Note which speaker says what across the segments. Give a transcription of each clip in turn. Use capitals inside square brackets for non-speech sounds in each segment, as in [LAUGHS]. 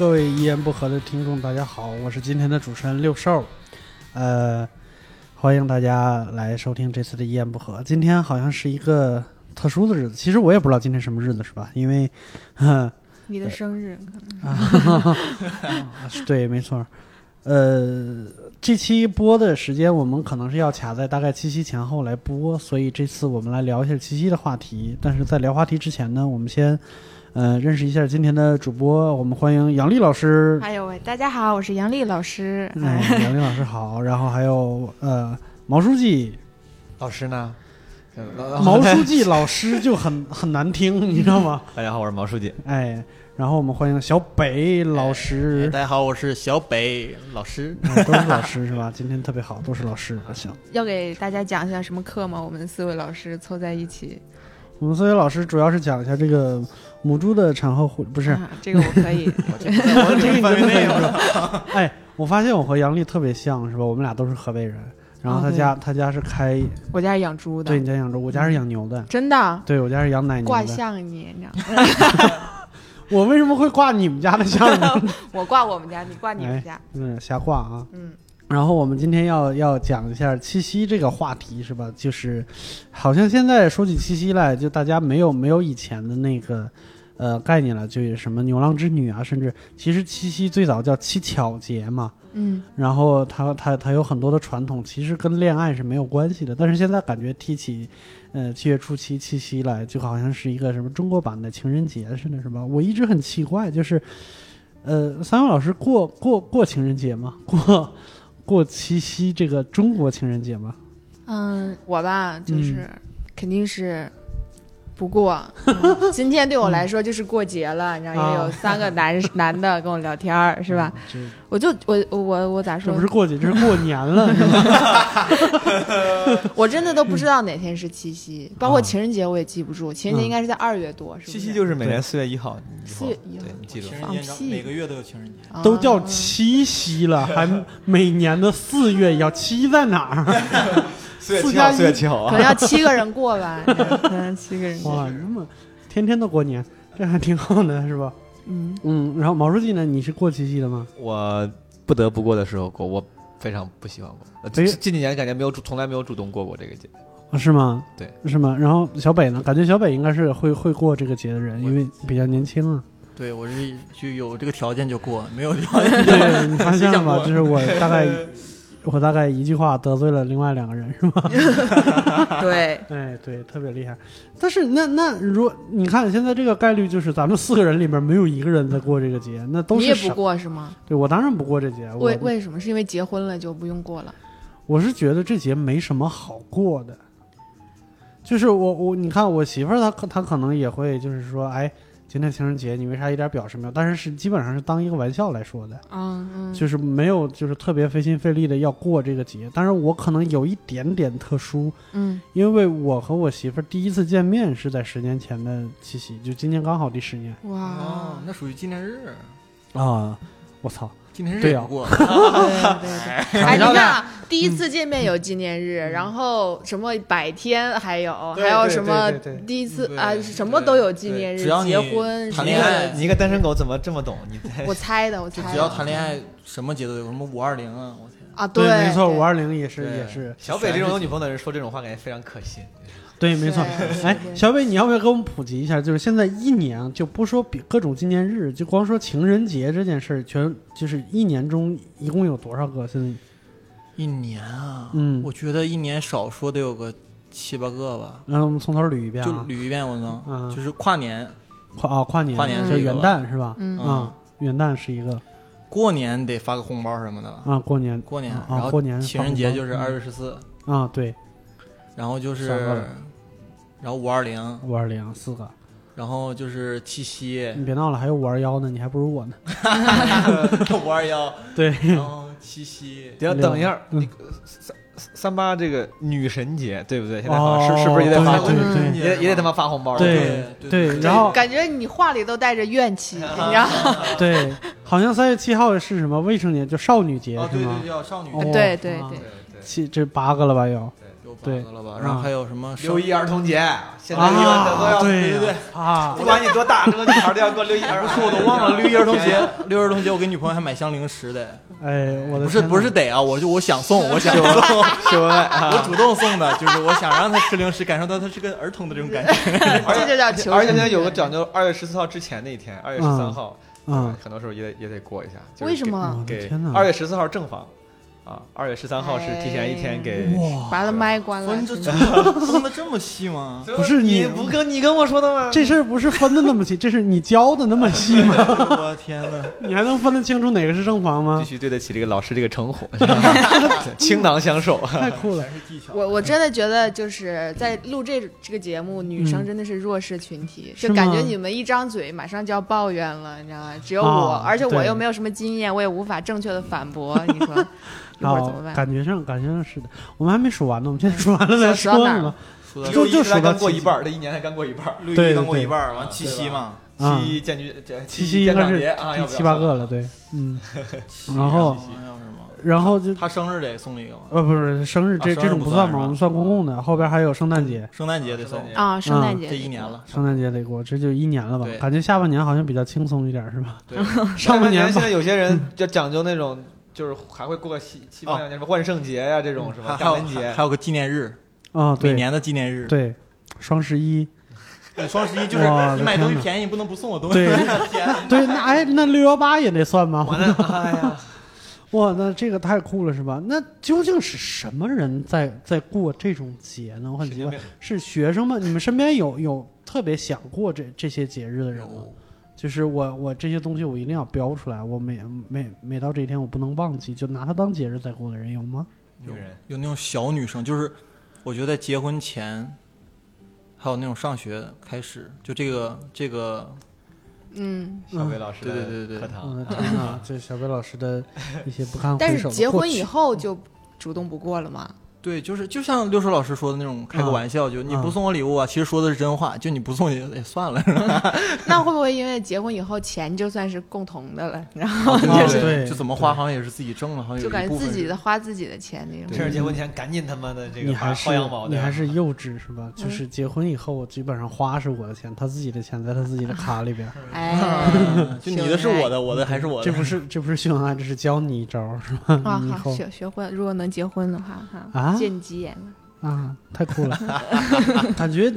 Speaker 1: 各位一言不合的听众，大家好，我是今天的主持人六兽，呃，欢迎大家来收听这次的一言不合。今天好像是一个特殊的日子，其实我也不知道今天什么日子，是吧？因为，[LAUGHS]
Speaker 2: 你的生日可能，
Speaker 1: 啊，[LAUGHS] 对，没错。呃，这期播的时间我们可能是要卡在大概七夕前后来播，所以这次我们来聊一下七夕的话题。但是在聊话题之前呢，我们先。呃，认识一下今天的主播，我们欢迎杨丽老师。
Speaker 2: 哎呦喂，大家好，我是杨丽老师。
Speaker 1: 哎，杨丽老师好。然后还有呃，毛书记
Speaker 3: 老师呢？
Speaker 1: 毛书记老师就很 [LAUGHS] 很难听，你知道吗？[LAUGHS]
Speaker 3: 大家好，我是毛书记。
Speaker 1: 哎，然后我们欢迎小北老师。
Speaker 4: 大家好，我是小北老师。
Speaker 1: 都是老师是吧？[LAUGHS] 今天特别好，都是老师。行。
Speaker 2: 要给大家讲一下什么课吗？我们四位老师凑在一起。
Speaker 1: 我们四位老师主要是讲一下这个。母猪的产后护不是
Speaker 2: 这个我可以，[LAUGHS]
Speaker 1: 我这个范围内 [LAUGHS] 是 [LAUGHS] 哎，我发现我和杨丽特别像是吧？我们俩都是河北人，然后他家他家是开，
Speaker 2: 我家是养猪的，
Speaker 1: 对你家养猪，我家是养牛的，
Speaker 2: 真的？
Speaker 1: 对我家是养奶牛的。
Speaker 2: 挂像你，你知道吗
Speaker 1: 我为什么会挂你们家的像呢？
Speaker 2: 我挂我们家，你挂你们家，
Speaker 1: 嗯，瞎挂啊，嗯。然后我们今天要要讲一下七夕这个话题是吧？就是，好像现在说起七夕来，就大家没有没有以前的那个。呃，概念了，就有什么牛郎织女啊，甚至其实七夕最早叫七巧节嘛，
Speaker 2: 嗯，
Speaker 1: 然后它它它有很多的传统，其实跟恋爱是没有关系的。但是现在感觉提起，呃，七月初七七夕来，就好像是一个什么中国版的情人节似的，是吧？我一直很奇怪，就是，呃，三位老师过过过情人节吗？[LAUGHS] 过过七夕这个中国情人节吗？
Speaker 2: 嗯，我吧，就是肯定是。不过，今天对我来说就是过节了，你知道，也有三个男男的跟我聊天儿，是吧？我就我我我咋说？
Speaker 1: 这不是过节，这是过年了。[LAUGHS] [LAUGHS]
Speaker 2: 我真的都不知道哪天是七夕，包括情人节我也记不住。情人节应该是在二月多，是吧
Speaker 3: 七夕就是每年四月一号。
Speaker 2: 四月一号，
Speaker 3: 你记住。
Speaker 2: 放屁！
Speaker 4: 每个月都有情人节，
Speaker 1: 都叫七夕了，还每年的四月要七在哪儿？[LAUGHS]
Speaker 3: 四月七号，四月七号
Speaker 2: 啊，可能要七个人过吧，[LAUGHS] 七个人。
Speaker 1: 哇，那么天天都过年，这还挺好的，是吧？
Speaker 2: 嗯
Speaker 1: 嗯。然后毛书记呢？你是过七夕的吗？
Speaker 3: 我不得不过的时候过，我非常不喜欢过。近近几年感觉没有主，从来没有主动过过这个节。
Speaker 1: 啊，是吗？
Speaker 3: 对，
Speaker 1: 是吗？然后小北呢？感觉小北应该是会会过这个节的人，因为比较年轻啊。
Speaker 4: 对，我是就有这个条件就过，没有条件。
Speaker 1: 对，你发现了吗？[LAUGHS] 就是我大概。[LAUGHS] 我大概一句话得罪了另外两个人，是吗？[LAUGHS]
Speaker 2: 对，
Speaker 1: 哎，对，特别厉害。但是那那如果你看现在这个概率，就是咱们四个人里面没有一个人在过这个节，那都是
Speaker 2: 你也不过是吗？
Speaker 1: 对，我当然不过这节。
Speaker 2: 为为什么？是因为结婚了就不用过了？
Speaker 1: 我是觉得这节没什么好过的，就是我我你看我媳妇儿她她可能也会就是说哎。今天情人节，你为啥一点表示没有？但是是基本上是当一个玩笑来说的，
Speaker 2: 嗯嗯，
Speaker 1: 就是没有就是特别费心费力的要过这个节。但是我可能有一点点特殊，
Speaker 2: 嗯，
Speaker 1: 因为我和我媳妇儿第一次见面是在十年前的七夕，就今年刚好第十年。
Speaker 2: 哇，
Speaker 4: 那属于纪念日
Speaker 1: 啊！我操。
Speaker 4: 纪念日
Speaker 1: 对
Speaker 4: 呀，[LAUGHS] 对
Speaker 2: 对对。哎，你看，第一次见面有纪念日，然后什么百天还有，还有什么第一次啊，什么都有纪念日。只要结婚
Speaker 4: 谈恋爱，
Speaker 3: 你一个单身狗怎么这么懂？你 [LAUGHS]
Speaker 2: 我猜的，我猜。
Speaker 4: 只要谈恋爱，什么节都有，什么五二零啊，我天
Speaker 2: 啊！
Speaker 1: 对，没错，
Speaker 2: 五
Speaker 1: 二零也是也是。
Speaker 3: 小北这种有女朋友的人说这种话，感觉非常可信。
Speaker 1: 对，没错。哎，小北，你要不要给我们普及一下？就是现在一年，就不说比各种纪念日，就光说情人节这件事儿，全就是一年中一共有多少个？现在
Speaker 4: 一年啊，
Speaker 1: 嗯，
Speaker 4: 我觉得一年少说得有个七八个吧。
Speaker 1: 那我们从头捋一遍，
Speaker 4: 就捋一遍，我能，就是跨年，
Speaker 1: 跨啊跨年，
Speaker 4: 跨年
Speaker 1: 是元旦是吧？
Speaker 2: 嗯，
Speaker 1: 元旦是一个。
Speaker 4: 过年得发个红包什么的
Speaker 1: 啊，过年，
Speaker 4: 过年，
Speaker 1: 然后过年，
Speaker 4: 情人节就是二月十四
Speaker 1: 啊，对，
Speaker 4: 然后就是。然后五二零，
Speaker 1: 五二零四个，
Speaker 4: 然后就是七夕。
Speaker 1: 你别闹了，还有五二幺呢，你还不如我呢。[LAUGHS]
Speaker 4: 五二幺，
Speaker 1: 对。
Speaker 4: 然后七夕，
Speaker 3: 等等一下，你三三八这个女神节对不对？现在好像是是不是也得发
Speaker 1: 对对
Speaker 3: 也也得他妈发红包？
Speaker 1: 对
Speaker 4: 对。
Speaker 1: 然后
Speaker 2: 感觉你话里都带着怨气，[LAUGHS] 你知道吗？
Speaker 1: 对，好像三月七号是什么未成年就少女节是
Speaker 4: 吗？对对，叫少女。
Speaker 2: 对对对。
Speaker 1: 七这八个了吧？对
Speaker 4: 了吧？
Speaker 1: 啊
Speaker 4: 然后还有什么
Speaker 3: 六一儿童节，现在
Speaker 1: 啊
Speaker 3: 离婚都要
Speaker 1: 对
Speaker 4: 对对
Speaker 1: 啊
Speaker 3: 不管你多大，这个女孩都要过六一儿
Speaker 4: 童节我都忘了六一儿童节，[LAUGHS] 六一儿童节我给女朋友还买箱零食的，
Speaker 1: 哎，我的
Speaker 4: 不是不是得啊，我就我想送，我想 [LAUGHS] 送，
Speaker 3: 秀恩爱
Speaker 4: 我主动送的，就是我想让她吃零食，感受到她是个儿童的这种感觉。[LAUGHS]
Speaker 2: 这就叫求
Speaker 3: 而且现在有个讲究，二月十四号之前那一天，二月十三号，
Speaker 1: 嗯，
Speaker 3: 很多时候也得也得过一下。就是
Speaker 2: 为什么
Speaker 3: 给二月十四号正房啊，二月十三号是提前一天给。
Speaker 1: 哇，
Speaker 2: 把他麦关了
Speaker 4: 分，[LAUGHS]
Speaker 2: 的
Speaker 4: 分的这么细吗？
Speaker 1: 不是你
Speaker 3: 你不跟你跟我说的吗？
Speaker 1: 这事儿不是分的那么细，这是你教的那么细吗？[LAUGHS]
Speaker 4: 我天哪！[LAUGHS]
Speaker 1: 你还能分得清楚哪个是正房吗
Speaker 3: 必？须对得起这个老师这个称呼，倾囊相授。
Speaker 1: 太酷了！
Speaker 4: 全是技巧。
Speaker 2: 我我真的觉得就是在录这这个节目，女生真的是弱势群体，
Speaker 1: 是
Speaker 2: 就感觉你们一张嘴马上就要抱怨了，你知道吗？只有
Speaker 1: 啊
Speaker 2: 我，而且我又没有什么经验，我也无法正确的反驳，你说一会儿怎么办？
Speaker 1: 感觉上感觉上是的，我们还没数完呢，我们现在数完了再说
Speaker 2: 数到哪儿
Speaker 1: 是吗？就就
Speaker 3: 才
Speaker 1: 数到
Speaker 3: 过一半儿，这一年才刚过一半儿。
Speaker 4: 六一刚过
Speaker 1: 对对
Speaker 4: 一半儿，完
Speaker 3: 对
Speaker 4: 七夕嘛，
Speaker 1: 啊
Speaker 3: 七一建军，这
Speaker 1: 七夕应该是
Speaker 3: 党节啊，要
Speaker 1: 七八个了，对，嗯，然后？然后就
Speaker 4: 他生日得送一个嘛，
Speaker 1: 呃不是生日这这种不算嘛，我们算公共的，后边还有圣诞节，
Speaker 4: 圣诞节得送，
Speaker 2: 啊，圣诞
Speaker 1: 嗯
Speaker 2: 节
Speaker 4: 这一年了。
Speaker 1: 圣诞节得过，这就一年了吧？感觉下半年好像比较轻松一点，是吧？
Speaker 4: 对，
Speaker 1: 上半年
Speaker 3: 现在有些人就讲究那种，就是还会过个西西方两年什么万圣节呀这种是吧？
Speaker 4: 还还有
Speaker 3: 感恩节
Speaker 4: 还有个纪念日，
Speaker 1: 啊，对
Speaker 4: 每年的纪念日。
Speaker 1: 对，双十一，
Speaker 4: 对，双十一就是你买东西便宜，你不能不送我东西。
Speaker 1: 对 [LAUGHS] 对，那哎那六幺八也得算吗？
Speaker 3: 完了，哎呀，[LAUGHS]
Speaker 1: 哇，那这个太酷了，是吧？那究竟是什么人在在过这种节呢？我很奇怪，
Speaker 3: 神经病
Speaker 1: 是学生们？你们身边有有特别想过这这些节日的人吗？就是我我这些东西我一定要标出来，我每每每到这一天我不能忘记，就拿它当节日在过的人有吗？
Speaker 3: 有人
Speaker 4: 有那种小女生，就是我觉得在结婚前，还有那种上学开始，就这个这个
Speaker 2: 嗯，
Speaker 3: 小北老师的
Speaker 4: 对对对对
Speaker 3: 堂
Speaker 1: 的天哪，这小北老师的一些不堪回首但是
Speaker 2: 结婚以后就主动不过了嘛？
Speaker 4: 对，就是就像六叔老师说的那种，开个
Speaker 1: 啊
Speaker 4: 玩笑，就你
Speaker 1: 啊
Speaker 4: 不送我礼物啊，其实说的是真话，就你不送也也算了，[LAUGHS]
Speaker 2: 那会不会因为结婚以后钱就算是共同的了，然 [LAUGHS] 后
Speaker 1: 啊
Speaker 2: 就是
Speaker 1: 对
Speaker 4: 就怎么花好像也是自己挣了，好像有
Speaker 2: 就感觉自己的花自己的钱那种？
Speaker 3: 趁着结婚前赶紧他妈的这个
Speaker 1: 你还是
Speaker 3: 薅羊毛的，
Speaker 1: 你还是幼稚是吧？就是结婚以后，基本上花是我的钱，他自己的钱在他自己的卡里边儿。[LAUGHS]
Speaker 2: 哎，
Speaker 4: 就你的是我的，我的还是我的，
Speaker 1: 这不是这不是秀恩爱，这是教你一招是吧？
Speaker 2: 啊，好学学会，如果能结婚的话，哈，
Speaker 1: 啊
Speaker 2: 借你吉言了。
Speaker 1: 啊，太酷了，[LAUGHS] 感觉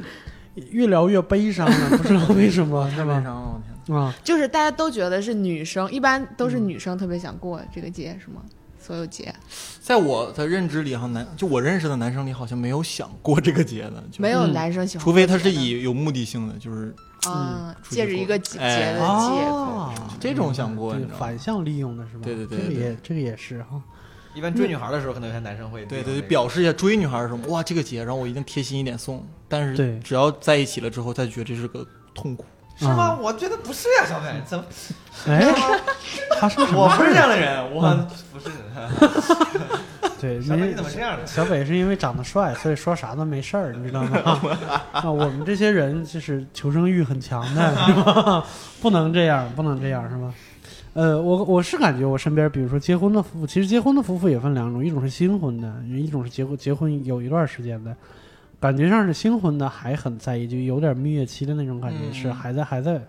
Speaker 1: 越聊越悲伤了，不知道为什么是吧？[LAUGHS]
Speaker 4: 太悲伤了，我天。
Speaker 1: 啊，
Speaker 2: 就是大家都觉得是女生，一般都
Speaker 1: 嗯
Speaker 2: 是女生特别想过这个节，是吗？所有节
Speaker 4: 在我的认知里，哈男就我认识的男生里，好像没有想过这个节的，就
Speaker 2: 没有
Speaker 1: 嗯
Speaker 2: 男生喜欢
Speaker 4: 除非他是以有目的性的，就是
Speaker 2: 啊，借着一个节的借口。
Speaker 1: 哦
Speaker 4: 这种想过
Speaker 1: 反向利用的是吧？
Speaker 4: 对对对
Speaker 1: 这个也这个也是哈。
Speaker 3: 一般追女孩的时候，可能有些男生会
Speaker 4: 对对表示一下追女孩的时候，哇，这个节让我一定贴心一点送。但是
Speaker 1: 对
Speaker 4: 只要在一起了之后，他就觉得这是个痛苦。
Speaker 3: 是吗？我觉得不是呀，小北，怎么？
Speaker 1: 哎，[LAUGHS] 他说什么？
Speaker 3: 我不是这样的人，我
Speaker 1: 嗯
Speaker 3: 不是。[LAUGHS]
Speaker 1: 对，
Speaker 3: 小
Speaker 1: 北，
Speaker 3: 你怎么这样的？
Speaker 1: 小北是因为长得帅，所以说啥都没事儿，你知道吗？[LAUGHS] 啊，我们这些人就是求生欲很强的，是吧？不能这样，不能这样，是吧？呃，我我是感觉我身边，比如说结婚的夫妇，其实结婚的夫妇也分两种，一种是新婚的，一种是结婚结婚有一段时间的，感觉上是新婚的还很在意，就有点蜜月期的那种感觉，
Speaker 4: 嗯
Speaker 1: 是还在还在，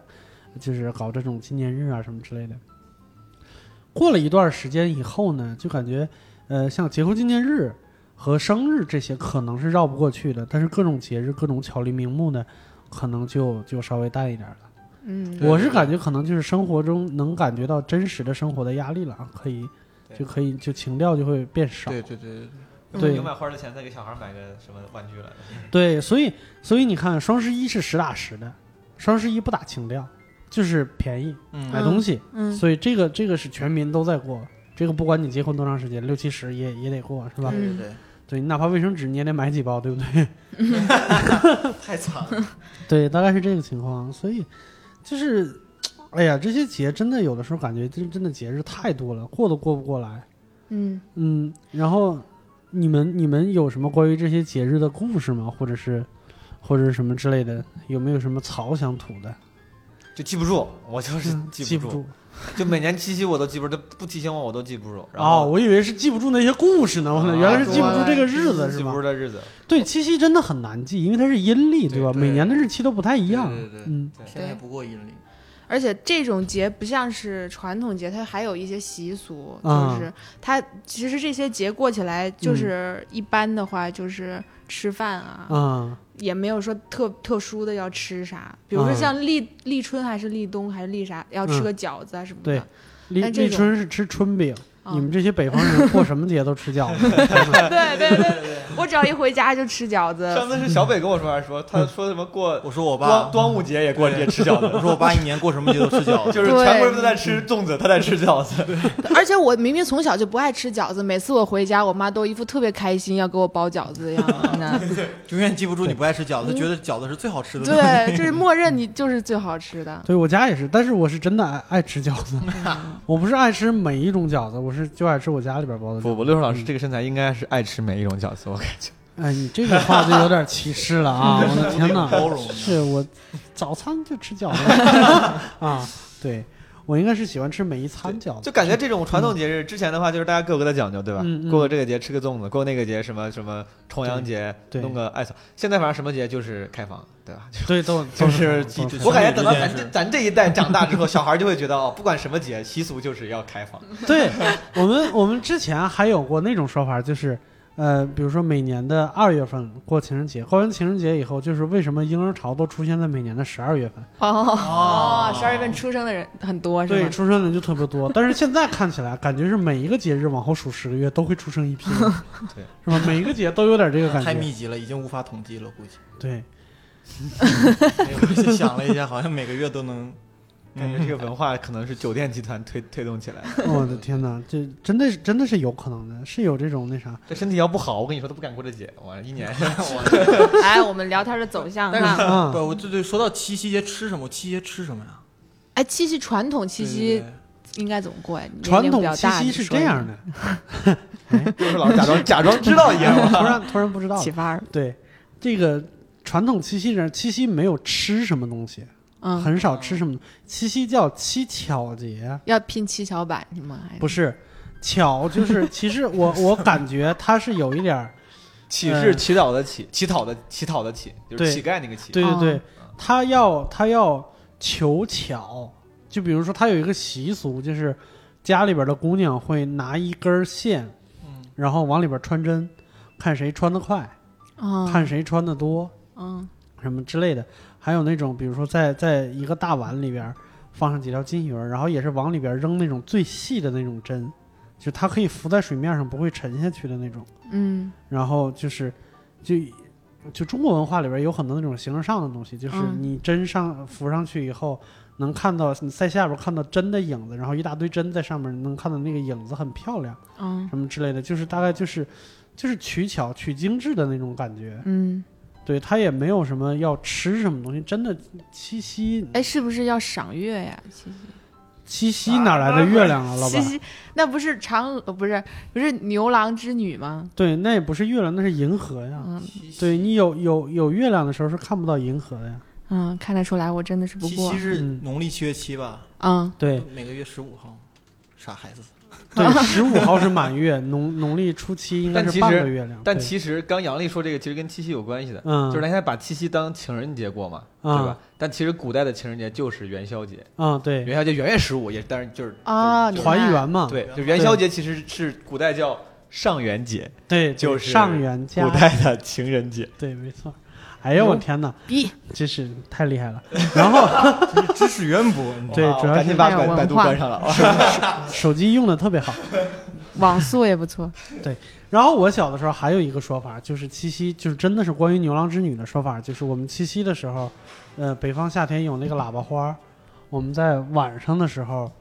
Speaker 1: 就是搞这种纪念日啊什么之类的。过了一段时间以后呢，就感觉呃，像结婚纪念日和生日这些可能是绕不过去的，但是各种节日、各种巧立名目的，可能就就稍微淡一点了。
Speaker 2: 嗯，
Speaker 1: 我是感觉可能就是生活中能感觉到真实的生活的压力了啊，可以就可以就情调就会变少。
Speaker 4: 对对对对对，
Speaker 1: 对
Speaker 3: 有买花的钱再给小孩买个什么玩具了？
Speaker 1: 对，所以所以你看，双十一是实打实的，双十一不打情调，就是便宜
Speaker 4: 嗯
Speaker 1: 买东西，
Speaker 2: 嗯，
Speaker 1: 所以这个这个是全民都在过。这个不管你结婚多长时间，六七十也也得过，是吧？
Speaker 2: 嗯
Speaker 4: 对对对，
Speaker 1: 对你哪怕卫生纸你也得买几包，对不对？[LAUGHS]
Speaker 3: 太惨了。[LAUGHS]
Speaker 1: 对，大概是这个情况。所以就是，哎呀，这些节真的有的时候感觉真真的节日太多了，过都过不过来。
Speaker 2: 嗯，
Speaker 1: 嗯，然后你们你们有什么关于这些节日的故事吗？或者是或者是什么之类的？有没有什么槽想吐的？
Speaker 3: 就记不住，我就是
Speaker 1: 嗯
Speaker 3: 记不住。就每年七夕我都记不住，就不提醒我我都记不住。然
Speaker 1: 哦，我以为是记不住那些故事呢，我
Speaker 3: 啊
Speaker 1: 原来是记不住这个日子是吧
Speaker 3: 记不住？的日子，
Speaker 1: 对，七夕真的很难记，因为它是阴历，对吧？
Speaker 3: 对
Speaker 1: 每年的日期都不太一样。
Speaker 4: 对对对
Speaker 1: 嗯，
Speaker 4: 天也不过阴历，
Speaker 2: 而且这种节不像是传统节，它还有一些习俗，
Speaker 1: 啊。
Speaker 2: 就是它其实这些节过起来，就是一般的话就是吃饭啊，
Speaker 1: 啊，
Speaker 2: 也没有说特特殊的要吃啥，比如说
Speaker 1: 啊。
Speaker 2: 像立立春还是立冬还是立啥，要吃
Speaker 1: 嗯。
Speaker 2: 个饺子啊什么
Speaker 1: 对
Speaker 2: 的。
Speaker 1: 立立
Speaker 2: 但这种
Speaker 1: 春是吃春饼，
Speaker 2: 啊
Speaker 1: 你们这些北方人过什么节都吃饺子。[LAUGHS]
Speaker 2: 对对对对，我只要一回家就吃饺子。
Speaker 3: 上次是小北跟我说，还是说他说什么过
Speaker 4: 我说我爸，
Speaker 3: 端午节也过也吃饺子，
Speaker 4: 我说我爸 [LAUGHS] 一年过什么节都吃饺子，
Speaker 3: 就是
Speaker 2: 对
Speaker 3: 全国人都在吃粽子，他在吃饺子。
Speaker 2: 而且我明明从小就不爱吃饺子，每次我回家，我妈都一副特别开心要给我包饺子的样。[LAUGHS]
Speaker 4: 永远记不住你不爱吃饺子，觉得饺子是最好吃的。
Speaker 2: 对，就是默认你就是最好吃的。
Speaker 1: 对我家也是，但是我是真的爱爱吃饺子，我不是爱吃每一种饺子，我是就爱吃我家里边包的饺子。
Speaker 3: 不不，六叔老师这个身材应该是爱吃每一种饺子，我感觉。[LAUGHS]
Speaker 1: 哎，你这个话就有点歧视了啊！[LAUGHS] 我的天哪，是我早餐就吃饺子 [LAUGHS] 啊，对我应该是喜欢吃每一餐饺子，
Speaker 3: 就感觉这种传统节日，之前的话就是大家各有各的讲究，对吧？
Speaker 1: 嗯嗯
Speaker 3: 过个这个节吃个粽子，过那个节什么什么重阳节
Speaker 1: 对
Speaker 3: 弄个艾草。现在反正什么节就是开房，对吧？
Speaker 1: 对都都 [LAUGHS]
Speaker 3: 就是我感觉等到咱
Speaker 4: 这
Speaker 3: 咱这一代长大之后，小孩就会觉得哦，不管什么节，习俗就是要开房。
Speaker 1: 对我们我们之前还有过那种说法，就是呃，比如说每年的二月份过情人节，过完情人节以后，就是为什么婴儿潮都出现在每年的十二月份？
Speaker 2: 哦哦，十二月份出生的人很多是
Speaker 1: 吧 [LAUGHS]
Speaker 2: 对，
Speaker 1: 出生的人就特别多。但是现在看起来，感觉是每一个节日往后数十个月都会出生一批，
Speaker 3: 对，[LAUGHS]
Speaker 1: 是吧？每一个节都有点这个感觉。
Speaker 4: 太密集了，已经无法统计了，估计。
Speaker 1: 对，[LAUGHS]
Speaker 4: 我想了一下，好像每个月都能。
Speaker 3: 感觉这个文化可能是酒店集团推推动起来的。[LAUGHS]
Speaker 1: 我的天哪，这真的是真的是有可能的，是有这种那啥。
Speaker 3: 这身体要不好，我跟你说都不敢过这节。我一年 [LAUGHS] [LAUGHS]
Speaker 2: 哎，我们聊天的走向
Speaker 4: 但是不，我对对，说到七夕节吃什么？七夕节吃什么呀？
Speaker 2: 哎，七夕传统七夕应该怎么过呀？
Speaker 1: 传统七夕是这样，的，
Speaker 3: 就是老假装假装知道一样。
Speaker 1: 突然突然不知道
Speaker 2: 启。发。
Speaker 1: 对，这个传统七夕人，七夕没有吃什么东西，
Speaker 2: 嗯，
Speaker 1: 很少吃什么。七夕叫七巧节，
Speaker 2: 要拼七巧板是吗？还
Speaker 1: 不是巧，就是 [LAUGHS] 其实我我感觉它是有一点儿，
Speaker 3: 乞是乞讨的乞，乞讨的乞讨的乞，就是乞丐那个乞。
Speaker 2: 哦
Speaker 1: 对对对，他要他要求巧，就比如说他有一个习俗，就是家里边的姑娘会拿一根线，
Speaker 4: 嗯，
Speaker 1: 然后往里边穿针，看谁穿的快，
Speaker 2: 嗯，
Speaker 1: 看谁穿的多，
Speaker 2: 嗯
Speaker 1: 什么之类的。还有那种，比如说在在一个大碗里边放上几条金鱼儿，然后也是往里边扔那种最细的那种针，就它可以浮在水面上不会沉下去的那种。
Speaker 2: 嗯
Speaker 1: 然后就是就就中国文化里边有很多那种形而上的东西，就是
Speaker 2: 嗯
Speaker 1: 你针上浮上去以后，能看到你在下边看到针的影子，然后一大堆针在上面，能看到那个影子很漂亮，
Speaker 2: 嗯
Speaker 1: 什么之类的，就是大概就是就是取巧取精致的那种感觉。
Speaker 2: 嗯，
Speaker 1: 对，他也没有什么要吃什么东西，真的七夕
Speaker 2: 哎，是不是要赏月呀？七夕
Speaker 1: 七夕哪来的月亮啊，老板？
Speaker 2: 七夕那不是嫦娥，不是不是牛郎织女吗？
Speaker 1: 对，那也不是月亮，那是银河呀。
Speaker 2: 嗯
Speaker 1: 对你有有有月亮的时候是看不到银河的呀。
Speaker 2: 嗯，看得出来我真的是不过
Speaker 4: 七夕。是
Speaker 1: 嗯
Speaker 4: 农历七月七吧？
Speaker 2: 嗯
Speaker 1: 对
Speaker 4: 每个月十五号。傻孩子，
Speaker 1: 对，[LAUGHS] 十五号是满月，农农历初七应该是
Speaker 3: 但其实
Speaker 1: 半个月亮。对
Speaker 3: 但其实刚杨丽说这个其实跟七夕有关系的，
Speaker 1: 嗯，
Speaker 3: 就是大家把七夕当情人节过嘛，
Speaker 1: 啊
Speaker 3: 对吧？但其实古代的情人节就是元宵节，
Speaker 1: 嗯，对，
Speaker 3: 元宵节元月十五也但是就是
Speaker 2: 啊，
Speaker 1: 团圆嘛，
Speaker 3: 对，就元宵节其实是古代叫上元节，
Speaker 1: 对，
Speaker 3: 就是
Speaker 1: 上元节
Speaker 3: 古，代的情人节。
Speaker 1: 对，没错。哎呦，我天哪，
Speaker 2: 逼
Speaker 1: 真是太厉害了。[LAUGHS] 然后 [LAUGHS]
Speaker 4: 知识渊博。
Speaker 1: 对主要是
Speaker 3: 哇赶紧把百百度关上了。[LAUGHS]
Speaker 1: 手机用的特别好。
Speaker 2: 网速也不错。
Speaker 1: 对然后我小的时候还有一个说法，就是七夕，就是真的是关于牛郎织女的说法，就是我们七夕的时候，呃，北方夏天有那个喇叭花儿，我们在晚上的时候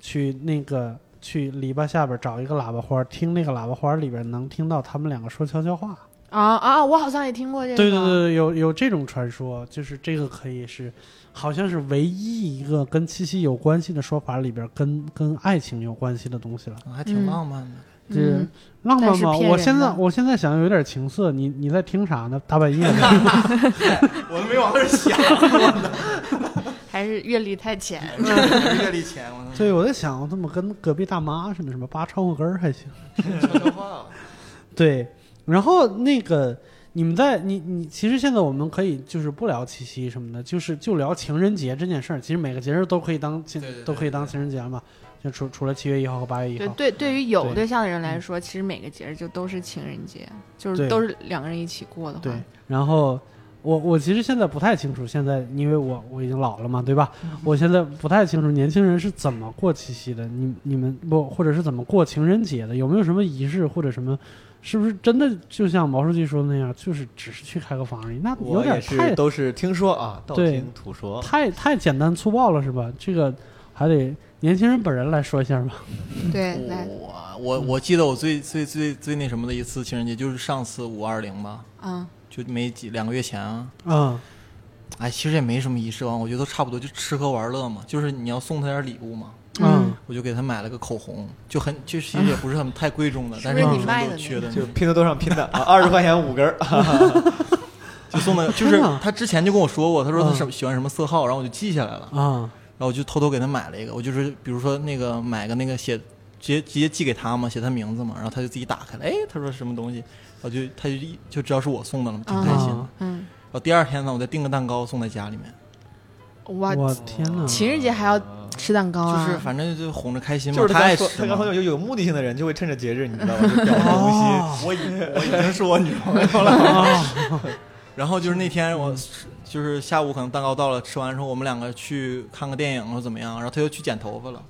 Speaker 1: 去那个去篱笆下边找一个喇叭花儿，听那个喇叭花儿里边能听到他们两个说悄悄话。
Speaker 2: 啊啊！我好像也听过这个。
Speaker 1: 对对对，对，有有这种传说，就是这个可以是，好像是唯一一个跟七夕有关系的说法里边跟跟爱情有关系的东西了。
Speaker 4: 还挺浪漫的。
Speaker 1: 这
Speaker 2: 嗯，
Speaker 1: 浪漫吗？我现在我现在想有点情色，你你在听啥呢？大半夜的。[LAUGHS]
Speaker 4: 我都没往那儿想。[LAUGHS]
Speaker 2: 还是阅历太浅。[LAUGHS]
Speaker 4: 阅历浅，我
Speaker 1: 对，我在想，我怎么跟隔壁大妈似的，什么扒窗户根儿还行。
Speaker 4: 悄悄话。
Speaker 1: 对，然后那个你们在你你其实现在我们可以就是不聊七夕什么的，就是就聊情人节这件事儿。其实每个节日都可以当情都可以当情人节嘛，就除除了七月一号和八月一号。
Speaker 2: 对对，对于有
Speaker 1: 对
Speaker 2: 对象的人来说，其实每个节日就都是情人节，就是都是两个人一起过的话
Speaker 1: 对，，然后我我其实现在不太清楚，现在因为我我已经老了嘛，对吧？我现在不太清楚年轻人是怎么过七夕的，你你们不或者是怎么过情人节的？有没有什么仪式或者什么？是不是真的就像毛书记说的那样，就是只是去开个房而已？那有
Speaker 3: 我也
Speaker 1: 点太
Speaker 3: 是都是听说啊，道听途说。
Speaker 1: 太太简单粗暴了，是吧？这个还得年轻人本人来说一下吧。[LAUGHS]
Speaker 2: 对，来，
Speaker 4: 我我我记得我最最最最那什么的一次情人节，就是上次五二零吧，
Speaker 2: 嗯，
Speaker 4: 就没几两个月前啊。
Speaker 1: 嗯
Speaker 4: 哎，其实也没什么仪式感，我觉得都差不多，就吃喝玩乐嘛。就是你要送他点礼物嘛，
Speaker 1: 嗯。
Speaker 4: 我就给他买了个口红，就很就其实也不是很太贵重的，但是
Speaker 2: 你
Speaker 4: 女生
Speaker 2: 卖的
Speaker 4: 缺的，[LAUGHS]
Speaker 3: 就拼多多上拼的啊，二十块钱五根儿，[LAUGHS]
Speaker 4: 就送的，就是他之前就跟我说过，他说他
Speaker 1: 嗯。
Speaker 4: 什么喜欢什么色号，然后我就记下来了，然
Speaker 1: 啊
Speaker 4: 后我就偷偷给他买了一个，我就是比如说那个买个那个写直接直接寄给他嘛，写他名字嘛，然后他就自己打开了，哎，他说什么东西，然后就他就一就知道是我送的了，挺开心的。
Speaker 1: 啊
Speaker 2: 嗯，
Speaker 4: 然后第二天呢，我再订个蛋糕送在家里面，
Speaker 2: 哇，
Speaker 1: 我天哪！
Speaker 2: 情人节还要吃蛋糕啊？
Speaker 4: 就是反正就哄着开心嘛，
Speaker 3: 就是
Speaker 4: 他爱
Speaker 3: 说，
Speaker 4: 吃嘛
Speaker 3: 他刚说有有目的性的人就会趁着节日，你知道吧？就表达东西。
Speaker 1: 哦
Speaker 4: 我已我已经是我女朋友了。
Speaker 1: 啊 [LAUGHS]
Speaker 4: 然后就是那天我就是下午可能蛋糕到了，吃完之后我们两个去看个电影或怎么样，然后他又去剪头发了，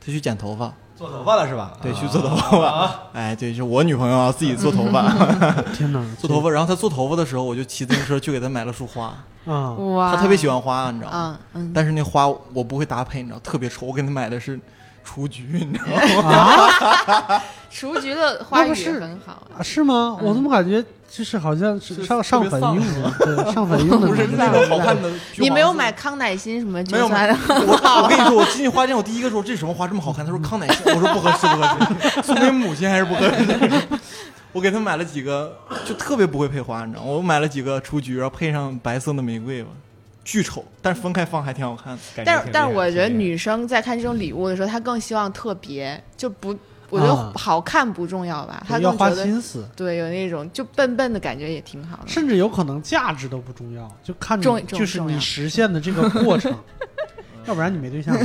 Speaker 4: 他去剪头发，
Speaker 3: 做头发了是吧？
Speaker 4: 对，
Speaker 3: 啊
Speaker 4: 去做头发。啊哎，对，是我女朋友啊，自己做头发，[LAUGHS]
Speaker 1: 天哪！[LAUGHS]
Speaker 4: 做头发。然后她做头发的时候，我就骑自行车去给她买了束花，
Speaker 1: 啊
Speaker 2: 哇，
Speaker 4: 她特别喜欢花，你知道吗？
Speaker 2: 嗯嗯，
Speaker 4: 但是那花我不会搭配，你知道，特别丑。我给她买的是雏菊，你知道吗？
Speaker 1: 啊 [LAUGHS]
Speaker 2: 雏菊的花语很好啊。
Speaker 1: 啊是吗？我怎么感觉就是好像是
Speaker 4: 是
Speaker 1: 上上
Speaker 4: 特别丧
Speaker 1: 粉用的，对 [LAUGHS] 上粉用的
Speaker 4: 不是
Speaker 1: 那种
Speaker 4: 好看的 [LAUGHS]
Speaker 2: 你没有买康乃馨什么
Speaker 4: 没有？我我跟你说，我进去花店，我第一个说这什么花这么好看，他说康乃馨，我说不合适不合适，送给母亲还是不合适。我给他买了几个，就特别不会配花，你知道吗？我买了几个雏菊，然后配上白色的玫瑰吧，巨丑，但是分开放还挺好看的。
Speaker 2: 但是但是我觉得女生在看这种礼物的时候，她更希望特别，就不，我觉
Speaker 1: 啊
Speaker 2: 得好看不重要吧，她
Speaker 1: 要花心思，
Speaker 2: 对有那种就笨笨的感觉也挺好的。
Speaker 1: 甚至有可能价值都不重要，就看
Speaker 2: 重重
Speaker 1: 就是你实现的这个过程，[LAUGHS] 要不然你没对象。[LAUGHS]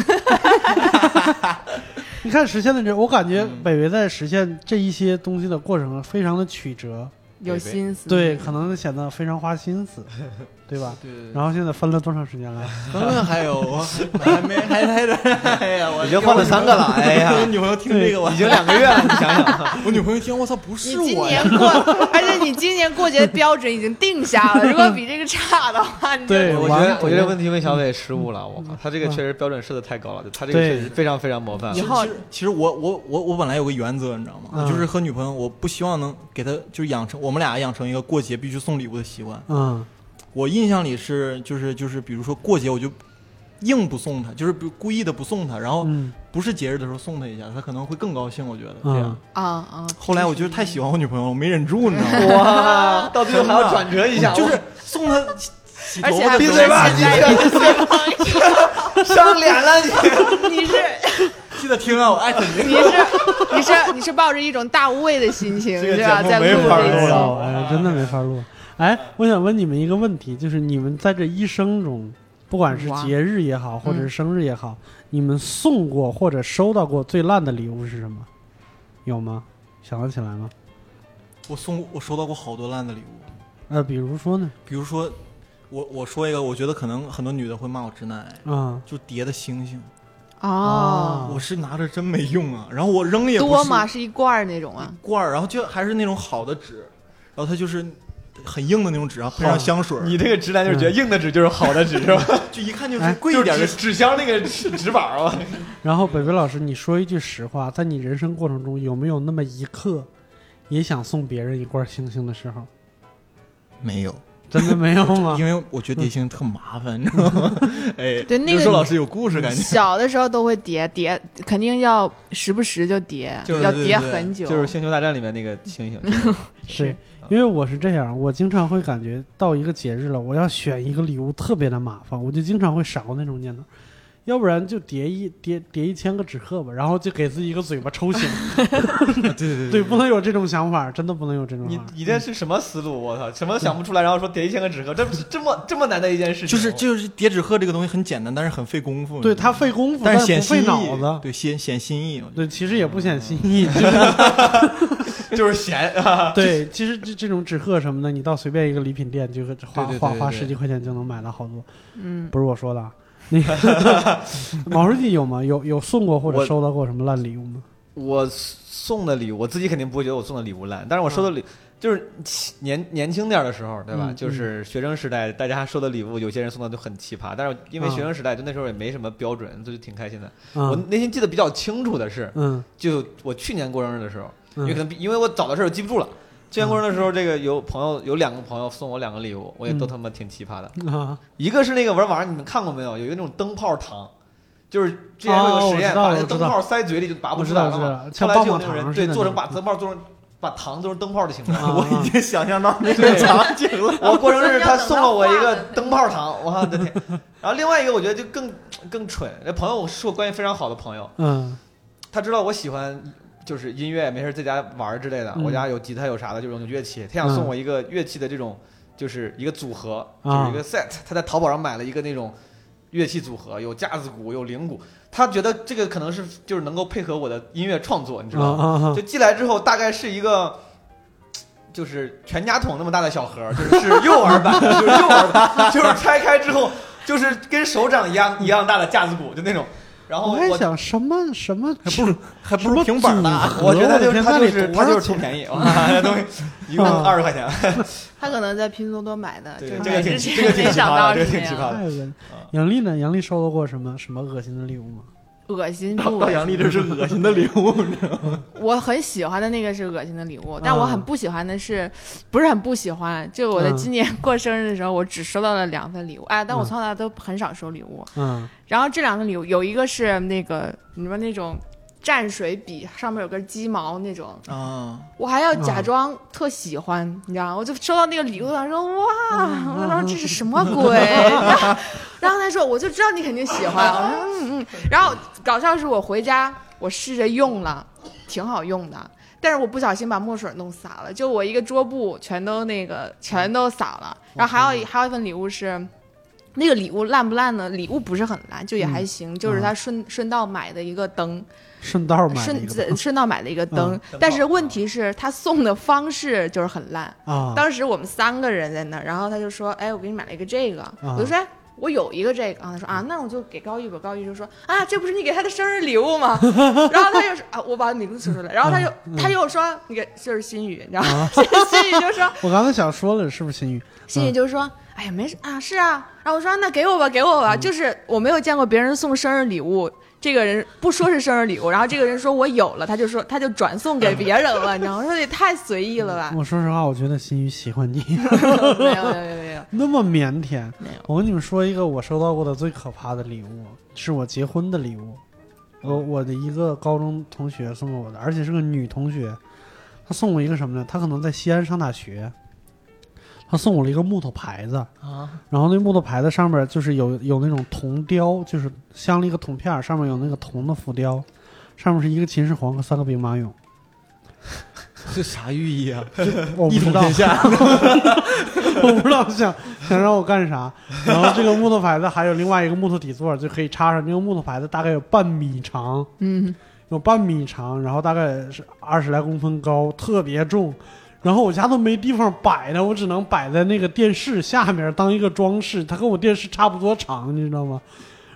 Speaker 1: 你看实现的这，我感觉北北在实现这一些东西的过程非常的曲折，
Speaker 2: 有心思，
Speaker 1: 对，可能显得非常花心思，[LAUGHS] 对吧？
Speaker 4: 对对
Speaker 1: 然后现在分了多长时间了？[LAUGHS]
Speaker 4: 分了，还有还没 [LAUGHS] 还还得，哎呀，[LAUGHS] 我
Speaker 3: 已经换了三个了，哎呀，
Speaker 4: 我女朋友听这个，我
Speaker 3: 已经两个月了，你想想，
Speaker 4: 我女朋友听，我操，不是
Speaker 2: 今
Speaker 4: 我今
Speaker 2: 年。过，而且你今年过节的标准已经定下了，如果比这个差的话，你
Speaker 1: 对
Speaker 3: 我觉得我觉得问题问小伟失误了，我靠，他这个
Speaker 1: 嗯
Speaker 3: 确实标准设的太高了，他这个确实非常非常模范
Speaker 2: 以。后
Speaker 4: 其实其实我我我我本来有个原则，你知道吗？
Speaker 1: 嗯
Speaker 4: 就是和女朋友，我不希望能给她就是养成我们俩养成一个过节必须送礼物的习惯。
Speaker 1: 嗯
Speaker 4: 我印象里是就是就是比如说过节我就硬不送他，就是故意的不送他，然后
Speaker 1: 嗯
Speaker 4: 不是节日的时候送他一下，他可能会更高兴。我觉得这样
Speaker 1: 嗯。
Speaker 2: 啊啊！
Speaker 4: 后来我就是太喜欢我女朋友了，我没忍住，你知道吗？
Speaker 3: 哇，到最后还要转折一下，[LAUGHS]
Speaker 4: 就是送她洗头
Speaker 2: 而且还不是
Speaker 4: 发的时候，
Speaker 2: 现在的女朋
Speaker 3: 伤脸了你。
Speaker 2: 你是
Speaker 4: 记得听啊，我艾特你。
Speaker 2: 你是你是你是抱着一种大无畏的心情，
Speaker 4: 这个
Speaker 2: 对吧？在录这一期
Speaker 1: 哎，真的没法录。哎，我想问你们一个问题，就是你们在这一生中，不管是节日也好，或者是
Speaker 2: 嗯
Speaker 1: 生日也好，你们送过或者收到过最烂的礼物是什么？有吗？想得起来吗？
Speaker 4: 我送我收到过好多烂的礼物，
Speaker 1: 呃，比如说呢？
Speaker 4: 比如说，我我说一个，我觉得可能很多女的会骂我直男癌，
Speaker 1: 啊、
Speaker 4: 就叠的星星，
Speaker 2: 哦，
Speaker 4: 我是拿着真没用啊，然后我扔也
Speaker 2: 多嘛？是一罐儿那种啊？
Speaker 4: 罐儿，然后就还是那种好的纸，然后它就是很硬的那种纸，然后配上香水，
Speaker 3: 你这个直男就是觉得硬的纸就是好的纸是吧？[LAUGHS]
Speaker 4: 就一看就是
Speaker 1: 哎
Speaker 4: 贵一点的
Speaker 3: 就是纸纸箱那个纸纸板儿啊。[LAUGHS]
Speaker 1: 然后北北老师，你说一句实话，在你人生过程中有没有那么一刻，也想送别人一罐星星的时候？
Speaker 4: 没有，
Speaker 1: 真的没有吗？[LAUGHS]
Speaker 4: 因为我觉得叠星特麻烦，你知道吗？哎，
Speaker 2: 对那个
Speaker 4: 老师有故事感觉。
Speaker 2: 小的时候都会叠叠，肯定要时不时就叠，
Speaker 3: 就是
Speaker 2: 要叠很久。
Speaker 3: 就是《星球大战》里面那个星星，
Speaker 1: 是因为我是这样，我经常会感觉到一个节日了，我要选一个礼物特别的麻烦，我就经常会闪过那种念头。要不然就叠一叠叠一千个纸鹤吧，然后就给自己一个嘴巴抽醒。[LAUGHS]
Speaker 4: 对对
Speaker 1: 对，不能有这种想法，真的不能有这种
Speaker 3: 你
Speaker 1: 法。
Speaker 3: 你这是什么思路？我操，什么都想不出来，然后说叠一千个纸鹤，这这么这么难的一件事情，
Speaker 4: 就是就是叠纸鹤这个东西很简单，但是很费功夫。
Speaker 1: 对它费功夫，
Speaker 4: 但
Speaker 1: 是不费
Speaker 4: 显心意，
Speaker 1: 脑子。
Speaker 4: 对显显心意。
Speaker 1: 对，其实也不显心意，就 [LAUGHS] 是 [LAUGHS]
Speaker 3: 就是闲啊。[LAUGHS]
Speaker 1: 对，其实这这种纸鹤什么的，你到随便一个礼品店，就
Speaker 4: 是
Speaker 1: 花
Speaker 4: 花
Speaker 1: 花十几块钱就能买到好多。
Speaker 2: 嗯，
Speaker 1: 不是我说的啊，那个 [LAUGHS] 毛书记有吗？有有送过或者收到过什么烂礼物吗？
Speaker 3: 我送的礼物，我自己肯定不会觉得我送的礼物烂，但是我收的礼、就是年年轻点的时候，对吧？
Speaker 1: 嗯
Speaker 3: 就是学生时代，大家收的礼物，有些人送的就很奇葩，但是因为
Speaker 1: 嗯
Speaker 3: 学生时代，就那时候也没什么标准，就挺开心的。
Speaker 1: 啊
Speaker 3: 我内心记得比较清楚的是，
Speaker 1: 嗯
Speaker 3: 就我去年过生日的时候，因为可
Speaker 1: 嗯
Speaker 3: 能比因为我早的事儿记不住了。去年过生日的时候，这个有朋友有两个朋友送我两个礼物，我也都
Speaker 1: 嗯
Speaker 3: 他妈挺奇葩的。
Speaker 1: 啊
Speaker 3: 一个是那个玩网上你们看过没有？有一个那种灯泡糖，就是之前会
Speaker 1: 哦
Speaker 3: 有实验，把那个灯泡塞嘴里就拔不出来了后来就有那种人对做成把灯泡做成把糖做成灯泡的形状。
Speaker 1: 啊 [LAUGHS]
Speaker 4: 我已经想象到那
Speaker 3: 对
Speaker 4: 个场景了。[LAUGHS]
Speaker 3: 我过生日他送了我一个灯泡糖，我的天！然后另外一个我觉得就更更蠢，那朋友是我关系非常好的朋友，
Speaker 1: 嗯
Speaker 3: 他知道我喜欢就是音乐，没事在家玩儿之类的。
Speaker 1: 嗯
Speaker 3: 我家有吉他有啥的就种乐器，他想送我一个乐器的这种，就是一个组合，
Speaker 1: 啊
Speaker 3: 就是一个 set。他在淘宝上买了一个那种乐器组合，有架子鼓，有铃鼓。他觉得这个可能是就是能够配合我的音乐创作，你知
Speaker 1: 啊
Speaker 3: 道吗？就寄来之后，大概是一个。就是全家桶那么大的小盒，就是是幼儿版的，[LAUGHS] 就是幼儿版，就是拆开之后，就是跟手掌一样一样大的架子鼓，就那种。然后
Speaker 1: 我还想什么什么
Speaker 4: 还不如还不如平板呢。
Speaker 3: 我觉得就他就是他就是图
Speaker 1: 钱
Speaker 3: 便宜，[LAUGHS] 哇，这东西一共
Speaker 1: 啊
Speaker 3: 二十块钱，[LAUGHS]
Speaker 2: 他可能在拼多多买的，就是
Speaker 3: 对这个挺这个挺
Speaker 2: 没想
Speaker 3: 奇葩的这
Speaker 2: 到是这
Speaker 3: 挺奇葩的
Speaker 1: 太恶心。杨丽呢？杨丽收到过什么什么恶心的礼物吗？
Speaker 2: 恶心
Speaker 4: 到杨丽这是恶心的礼物，[LAUGHS]
Speaker 2: 我很喜欢的那个是恶心的礼物，但我
Speaker 1: 啊
Speaker 2: 很不喜欢的是，不是很不喜欢。就我在
Speaker 1: 嗯
Speaker 2: 今年过生日的时候，我只收到了两份礼物，哎，但我
Speaker 1: 嗯
Speaker 2: 从小到大都很少收礼物。
Speaker 1: 嗯
Speaker 2: 然后这两份礼物有一个是那个你们那种蘸水笔，上面有根鸡毛那种，
Speaker 4: 啊，
Speaker 2: 我还要假
Speaker 1: 嗯
Speaker 2: 装特喜欢，你知道吗？我就收到那个礼物，他说哇，
Speaker 1: 嗯
Speaker 2: 我说这是什么鬼？[LAUGHS] 然后他说我就知道你肯定喜欢，我说嗯嗯。然后搞笑是我回家我试着用了，挺好用的。但是我不小心把墨水弄洒了，就我一个桌布全都那个全都洒了。然后还有一还有一份礼物是，那个礼物烂不烂呢？礼物不是很烂，就也还行，就是他顺顺道买的一个灯，
Speaker 1: 顺道买了
Speaker 2: 顺
Speaker 1: 一个
Speaker 2: 顺顺道买了一个灯，但是问题是他送的方式就是很烂。
Speaker 1: 啊，
Speaker 2: 当时我们三个人在那儿，然后他就说：“哎，我给你买了一个这个。我就说：“哎，我有一个这个。”啊，他说：“啊，那我就给高玉吧。”高玉就说：“啊，这不是你给他的生日礼物吗？” [LAUGHS] 然后他就说：“啊，我把名字说出来。”然后他就他又说：“那个就是心雨，你知道吗？” [LAUGHS] 心雨就说 [LAUGHS]
Speaker 1: 我刚才想说了，是不是心雨？：“
Speaker 2: 心雨就说。”哎呀，没事啊，是啊。然后我说那给我吧，给我吧。就是我没有见过别人送生日礼物，这个人不说是生日礼物，然后这个人说我有了，他就说他就转送给别人了，你知道吗？我说也太随意了吧？
Speaker 1: 我说实话，我觉得心雨喜欢你，[LAUGHS]
Speaker 2: 没有没有没有没有 [LAUGHS]
Speaker 1: 那么腼腆。
Speaker 2: 没有。
Speaker 1: 我跟你们说一个我收到过的最可怕的礼物，是我结婚的礼物。我我的一个高中同学送给我的，而且是个女同学。她送我一个什么呢？她可能在西安上大学。她送我了一个木头牌子，
Speaker 3: 啊，
Speaker 1: 然后那木头牌子上面就是有有那种铜雕，就是镶了一个铜片，上面有那个铜的浮雕，上面是一个秦始皇和三个兵马俑。[LAUGHS]
Speaker 4: 这啥寓意啊？[LAUGHS]
Speaker 1: 我不知道
Speaker 4: 一统天，下，[LAUGHS]
Speaker 1: 我不知道想想让我干啥。然后这个木头牌子还有另外一个木头底座，就可以插上。这个木头牌子大概有半米长，
Speaker 2: 嗯，
Speaker 1: 有半米长，然后大概是二十来公分高，特别重。然后我家都没地方摆它，我只能摆在那个电视下面当一个装饰。它跟我电视差不多长，你知道吗？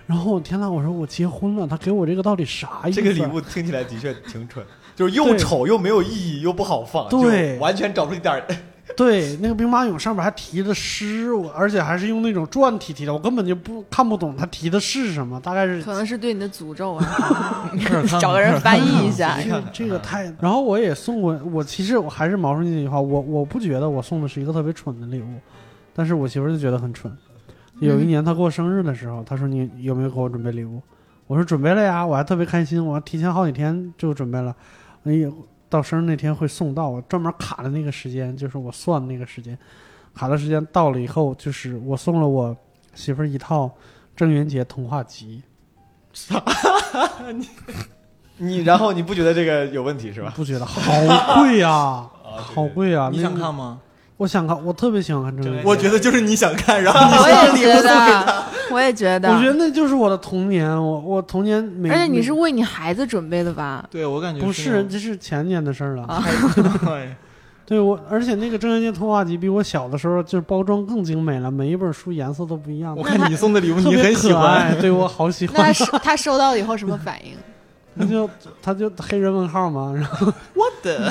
Speaker 1: 然后我天呐，我说我结婚了，他给我这个到底啥意思？啊
Speaker 3: 这个礼物听起来的确挺蠢，就是又丑又没有意义又不好放，
Speaker 1: 对
Speaker 3: 完全找不出一点儿。[LAUGHS]
Speaker 1: 对，那个兵马俑上面还题的诗，我而且还是用那种篆体题的，我根本就不看不懂他题的是什么，大概是
Speaker 2: 可能是对你的诅咒啊，[LAUGHS]
Speaker 4: 找 [LAUGHS]
Speaker 2: 找个人翻译一下
Speaker 1: 这。个这个太……然后我也送过，我其实我还是毛书记那句话，我我不觉得我送的是一个特别蠢的礼物，但是我媳妇就觉得很蠢。有一年她过生日的时候，她说你有没有给我准备礼物？我说准备了呀，我还特别开心，我提前好几天就准备了。哎呀，到生日那天会送到，我专门卡的那个时间，就是我算那个时间，卡的时间到了以后，就是我送了我媳妇儿一套郑渊洁童话集。[LAUGHS]
Speaker 3: 你然后你不觉得这个有问题是吧？
Speaker 1: 不觉得好贵呀、好贵啊、[LAUGHS]
Speaker 4: 你想看吗？
Speaker 1: 我想看，我特别喜欢看郑渊洁。
Speaker 4: 我觉得就是你想看，然后 [LAUGHS] 你
Speaker 2: 我也觉
Speaker 4: 送礼物送给他。
Speaker 2: 得，我也觉得，
Speaker 1: 我觉得那就是我的童年，我我童年每
Speaker 2: 而且你是为你孩子准备的吧？
Speaker 4: 对我感觉
Speaker 1: 不是
Speaker 4: 是
Speaker 1: 这是前年的事儿了。[LAUGHS] 对 [LAUGHS] 我，而且那个郑渊洁童话集比我小的时候就是包装更精美了，每一本书颜色都不一样
Speaker 4: 我，看你送的礼物你很喜欢，
Speaker 1: 爱，对我好喜欢。
Speaker 2: 那他收到了以后什么反应？
Speaker 1: 他就他就黑人问号嘛，然后
Speaker 4: 我的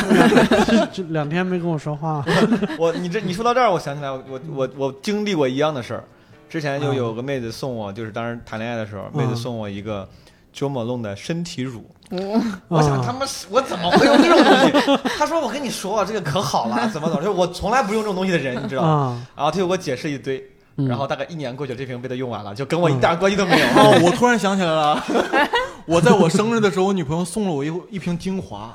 Speaker 1: 就就两天没跟我说话。[LAUGHS]
Speaker 3: 我你这你说到这儿，我想起来，我我我我经历过一样的事儿。之前就有个妹子送我，就是当时谈恋爱的时候，妹子送我一个 Jo Malone 的身体乳。[LAUGHS] 我想他妈是我怎么会用这种东西？[LAUGHS] 他说我跟你说啊，这个可好了，怎么怎么，就是我从来不用这种东西的人，你知道吗？
Speaker 1: 啊，
Speaker 3: 然后他就给我解释一堆，
Speaker 1: 嗯
Speaker 3: 然后大概一年过去，这瓶被他用完了，就跟我一点关系都没有。
Speaker 4: 哦，我突然想起来了，我在我生日的时候，我女朋友送了我一一瓶精华。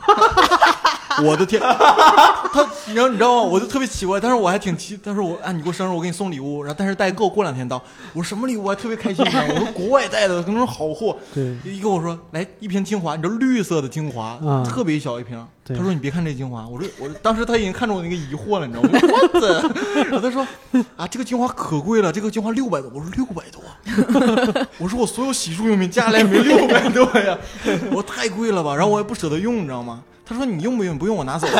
Speaker 4: [LAUGHS] 我的天，[LAUGHS] 他你知道你知道吗？我就特别奇怪，但是我还挺奇。他说我啊，你过生日我给你送礼物，然后但是代购过两天到。我说什么礼物？我还特别开心呢。我说国外带的，可能是好货。[LAUGHS]
Speaker 1: 对，
Speaker 4: 一跟我说来一瓶精华，你知道绿色的精华，
Speaker 1: 嗯
Speaker 4: 特别小一瓶。
Speaker 1: 对
Speaker 4: 他说你别看这精华，我说我当时他已经看出我那个疑惑了，你知道吗？我？然后他说啊这个精华可贵了，这个精华六百多。我说六百多，我说我所有洗漱用品加起来也没六百多呀，我说太贵了吧，然后我也不舍得用，你知道吗？他说你用不用？不用我拿走了。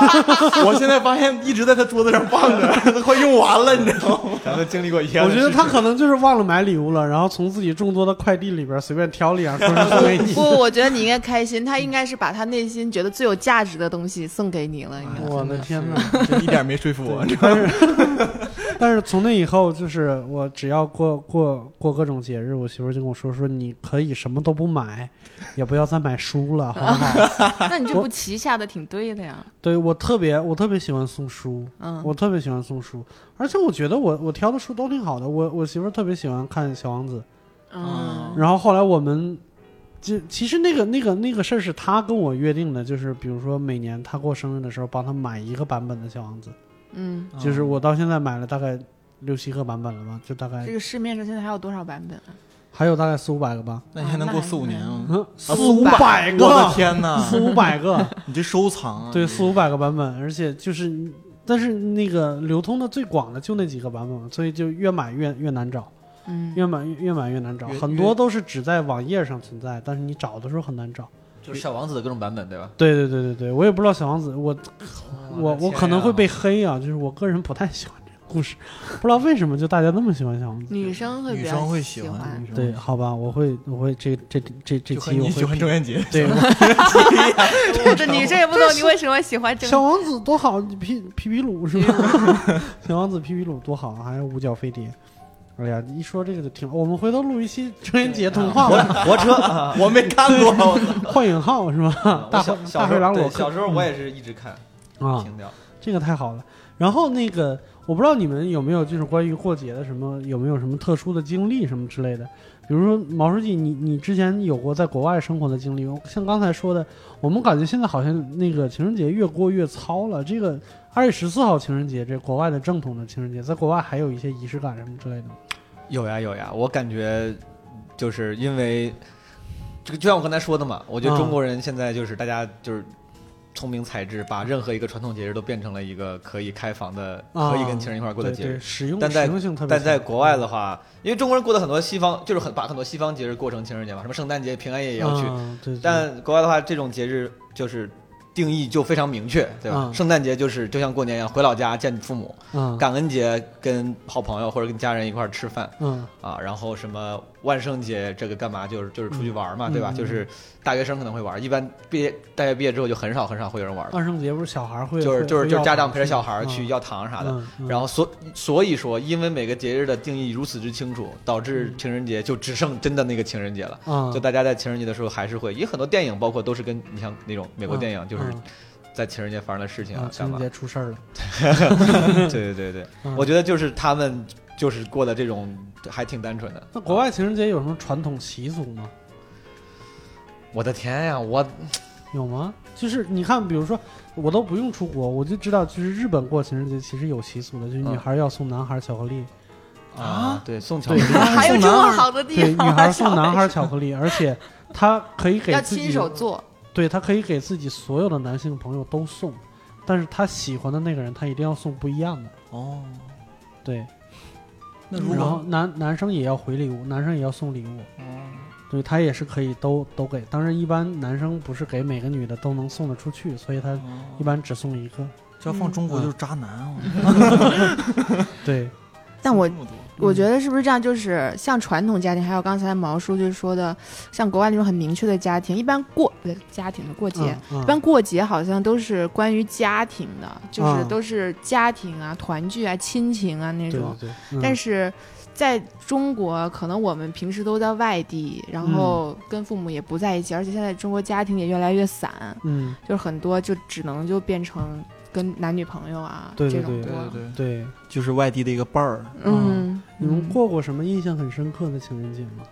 Speaker 4: [LAUGHS] 我现在发现一直在他桌子上放着，[LAUGHS] 都快用完了，你知道吗？
Speaker 3: 咱们经历过一样
Speaker 1: 我。觉得他可能就是忘了买礼物了，然后从自己众多的快递里边随便挑了一样，送给你
Speaker 2: 不，。我觉得你应该开心，他应该是把他内心觉得最有价值的东西送给你了。
Speaker 1: 我的天哪！
Speaker 4: 这一点没说服我。
Speaker 1: 但是，[LAUGHS] 但是从那以后，就是我只要过过过各种节日，我媳妇就跟我说说，你可以什么都不买，也不要再买书了，好不好？
Speaker 2: 那你这步棋下的挺对的呀。
Speaker 1: 对我特别我特别喜欢送书，
Speaker 2: 嗯，
Speaker 1: 我特别喜欢送书，而且我觉得我我挑的书都挺好的。我我媳妇儿特别喜欢看《小王子》，
Speaker 2: 嗯，
Speaker 1: 然后后来我们。就其实那个那个那个事儿是他跟我约定的，就是比如说每年他过生日的时候帮他买一个版本的《小王子》，
Speaker 2: 嗯，
Speaker 1: 就是我到现在买了大概六七个版本了吧，就大概
Speaker 2: 这个市面上现在还有多少版本啊？
Speaker 1: 还有大概四五百个吧，
Speaker 4: 那你还能过四五年啊？
Speaker 1: 嗯，四
Speaker 2: 五
Speaker 1: 五百个，
Speaker 4: 我的天哪！
Speaker 1: 四五百个，[LAUGHS]
Speaker 4: 你这收藏啊？
Speaker 1: 对，四五百个版本，而且就是，但是那个流通的最广的就那几个版本，所以就越买越越难找，
Speaker 2: 嗯，
Speaker 1: 越买越越买越难找，很多都是只在网页上存在，但是你找的时候很难找。
Speaker 3: 就是小王子的各种版本，对吧？
Speaker 1: 对对对对对，我也不知道小王子，我我我可能会被黑啊，就是我个人不太喜欢这个故事，不知道为什么就大家那么喜欢小王子。
Speaker 2: 女生会比较
Speaker 4: 女生会
Speaker 2: 喜
Speaker 4: 喜欢
Speaker 1: 对，好吧，我会我会这这这这期我
Speaker 4: 会喜欢郑渊洁，
Speaker 1: 对。[LAUGHS]
Speaker 2: 这女生也不懂你为什么喜欢
Speaker 1: 小王子多好，皮皮皮鲁是吧？[LAUGHS] 小王子皮皮鲁多好，还有五角飞碟。哎呀，一说这个就挺，我们回头录一期郑渊洁童话吧，
Speaker 3: 火车，啊 [LAUGHS]
Speaker 4: 我没看过。
Speaker 1: 幻影号是吧？大灰大灰狼我
Speaker 3: 小时候我也是一直看，
Speaker 1: 啊，
Speaker 3: 听掉。
Speaker 1: 这个太好了。然后那个，我不知道你们有没有就是关于过节的什么，有没有什么特殊的经历什么之类的？比如说毛书记，你你之前有过在国外生活的经历？像刚才说的，我们感觉现在好像那个情人节越过越糙了。这个二月十四号情人节，这国外的正统的情人节，在国外还有一些仪式感什么之类的吗？
Speaker 3: 有呀有呀，我感觉就是因为这个，就像我刚才说的嘛，我觉得
Speaker 1: 啊
Speaker 3: 中国人现在就是大家就是聪明才智，把任何一个传统节日都变成了一个可以开房的、
Speaker 1: 啊
Speaker 3: 可以跟情人一块过的节日。
Speaker 1: 实用
Speaker 3: 但在。但在国外的话，因为中国人过的很多西方，就是很把很多西方节日过成情人节嘛，什么圣诞节、平安夜也要去。
Speaker 1: 啊对，对
Speaker 3: 但国外的话，这种节日就是定义就非常明确，对吧？
Speaker 1: 嗯
Speaker 3: 圣诞节就是就像过年一样，回老家见父母；
Speaker 1: 嗯
Speaker 3: 感恩节跟好朋友或者跟家人一块儿吃饭
Speaker 1: 嗯
Speaker 3: 啊，然后什么万圣节这个干嘛？就是就是出去玩嘛，对吧？就是大学生可能会玩，一般毕业大学毕业之后就很少很少会有人玩了，
Speaker 1: 万圣节不是小孩会
Speaker 3: 就是就是就是家长陪着小孩去要糖啥的。然后所所以说，因为每个节日的定义如此之清楚，导致情人节就只剩真的那个情人节了。
Speaker 1: 啊
Speaker 3: 就大家在情人节的时候还是会，因为很多电影包括都是跟你像那种美国电影，就是
Speaker 1: 嗯
Speaker 3: 在情人节发生的事情啊，
Speaker 1: 情人节出事儿了。[LAUGHS]
Speaker 3: 对对对对，我觉得就是他们就是过的这种还挺单纯的。
Speaker 1: 那国外情人节有什么传统习俗吗？
Speaker 3: 我的天呀，我
Speaker 1: 有吗？就是你看，比如说我都不用出国，我就知道，就是日本过情人节其实有习俗的，就是女孩要送男孩巧克力。
Speaker 3: 啊，对，送巧克力，
Speaker 2: 还有这么好的地方，
Speaker 1: 对，女孩送男孩巧克力，而且她可以给
Speaker 2: 要亲手做，
Speaker 1: 对她可以给自己所有的男性朋友都送，但是她喜欢的那个人，她一定要送不一样的。
Speaker 4: 哦，
Speaker 1: 对，
Speaker 4: 那如
Speaker 1: 果男男生也要回礼物，男生也要送礼物，对他也是可以都都给，当然一般男生不是给每个女的都能送得出去，所以他一般只送一个。
Speaker 4: 这要放中国就是渣男啊！[LAUGHS]
Speaker 1: 对，
Speaker 2: 但我我觉得是不是这样？就是像传统家庭，还有刚才毛叔就说的，像国外那种很明确的家庭，一般过不对家庭的过节，一般过节好像都是关于家庭的，就是都是家庭啊、团聚啊、亲情啊那种。但是。在中国，可能我们平时都在外地，然后跟父母也不在一起，而且现在中国家庭也越来越散，
Speaker 1: 嗯，
Speaker 2: 就是很多就只能就变成跟男女朋友啊
Speaker 1: 这
Speaker 2: 种
Speaker 4: 过，对
Speaker 1: 对对，
Speaker 4: 就是外地的一个伴儿。
Speaker 2: 嗯，
Speaker 1: 你们过过什么印象很深刻的情人节吗？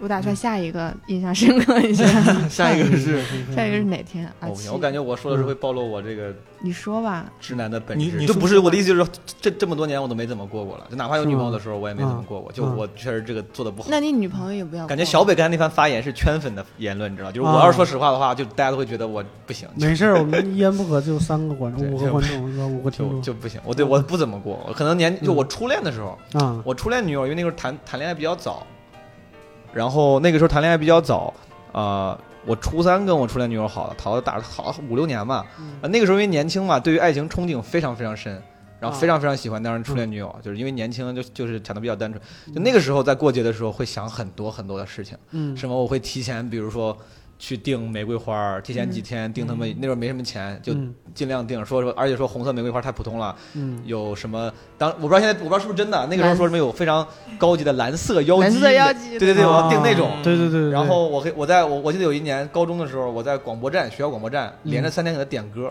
Speaker 2: 我打算下一个印象深刻一下，[LAUGHS]
Speaker 4: 下一个是
Speaker 2: 下一个是 [LAUGHS] 哪天？啊，
Speaker 3: 我感觉我说的是会暴露我这个，
Speaker 2: 你说吧，
Speaker 3: 直男的本质。你就不是我的意思，就是这这么多年我都没怎么过过了，就哪怕有女朋友的时候，我也没怎么过过。就我确实这个做的不好。
Speaker 2: 那你女朋友也不要？
Speaker 3: 感觉小北刚才那番发言是圈粉的言论，你知道？就是我要是说实话的话，就大家都会觉得我不行。
Speaker 1: 没事，我们 [LAUGHS] 一言不合就三个观众，五个观众是吧？五个听众
Speaker 3: 就不行。我对我不怎么过，可能年就我初恋的时候
Speaker 1: 啊，
Speaker 3: 我初恋女友因为那时候谈谈恋爱比较早。然后那个时候谈恋爱比较早，啊，我初三跟我初恋女友好了，好了大好五六年吧。那个时候因为年轻嘛，对于爱情憧憬非常非常深，然后非常非常喜欢当时初恋女友，就是因为年轻就就是想的比较单纯。就那个时候在过节的时候会想很多很多的事情，
Speaker 1: 嗯，
Speaker 3: 什么我会提前，比如说。去订玫瑰花，提前几天订他们那时候没什么钱，就尽量订。说说，而且说红色玫瑰花太普通了。
Speaker 1: 嗯，
Speaker 3: 有什么？当我不知道现在我不知道是不是真的。那个时候说什么有非常高级的蓝色
Speaker 2: 妖姬。蓝色妖姬。
Speaker 3: 对对对，我要订那种。
Speaker 1: 对对对。
Speaker 3: 然后我我在我我记得有一年高中的时候，我在广播站学校广播站连着三天给他点歌，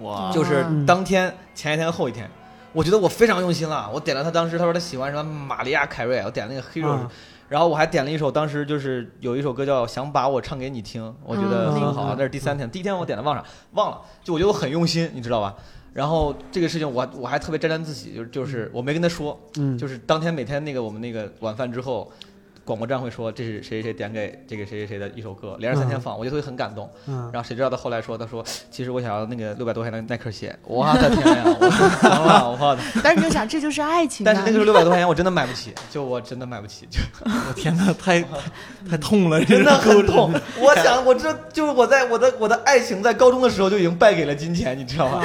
Speaker 4: 哇！
Speaker 3: 就是当天前一天后一天，我觉得我非常用心了。我点了他当时他说他喜欢什么玛利亚凯瑞，我点那个 Hero。然后我还点了一首，当时就是有一首歌叫《想把我唱给你听》，我觉得很好。那是第三天，第一天我点的忘了，忘了。就我觉得我很用心，你知道吧？然后这个事情我我还特别沾沾自喜，就是就是我没跟他说，就是当天每天那个我们那个晚饭之后。广播站会说这是谁谁谁点给这个谁谁谁的一首歌，连着三天放，我觉得会很感动。然后谁知道他后来说，他说其实我想要那个 [LAUGHS] 六百多块钱的耐克鞋。我的天呀！[LAUGHS] 我说了，我的。
Speaker 2: 但是你就想，这就是爱情。
Speaker 3: 但是那个时候六百多块钱我真的买不起，就我真的买不起。就 [LAUGHS]
Speaker 4: 我天哪，太太痛了，
Speaker 3: 真的很痛。我想，我这就是我在我的我的爱情在高中的时候就已经败给了金钱，你知道吗？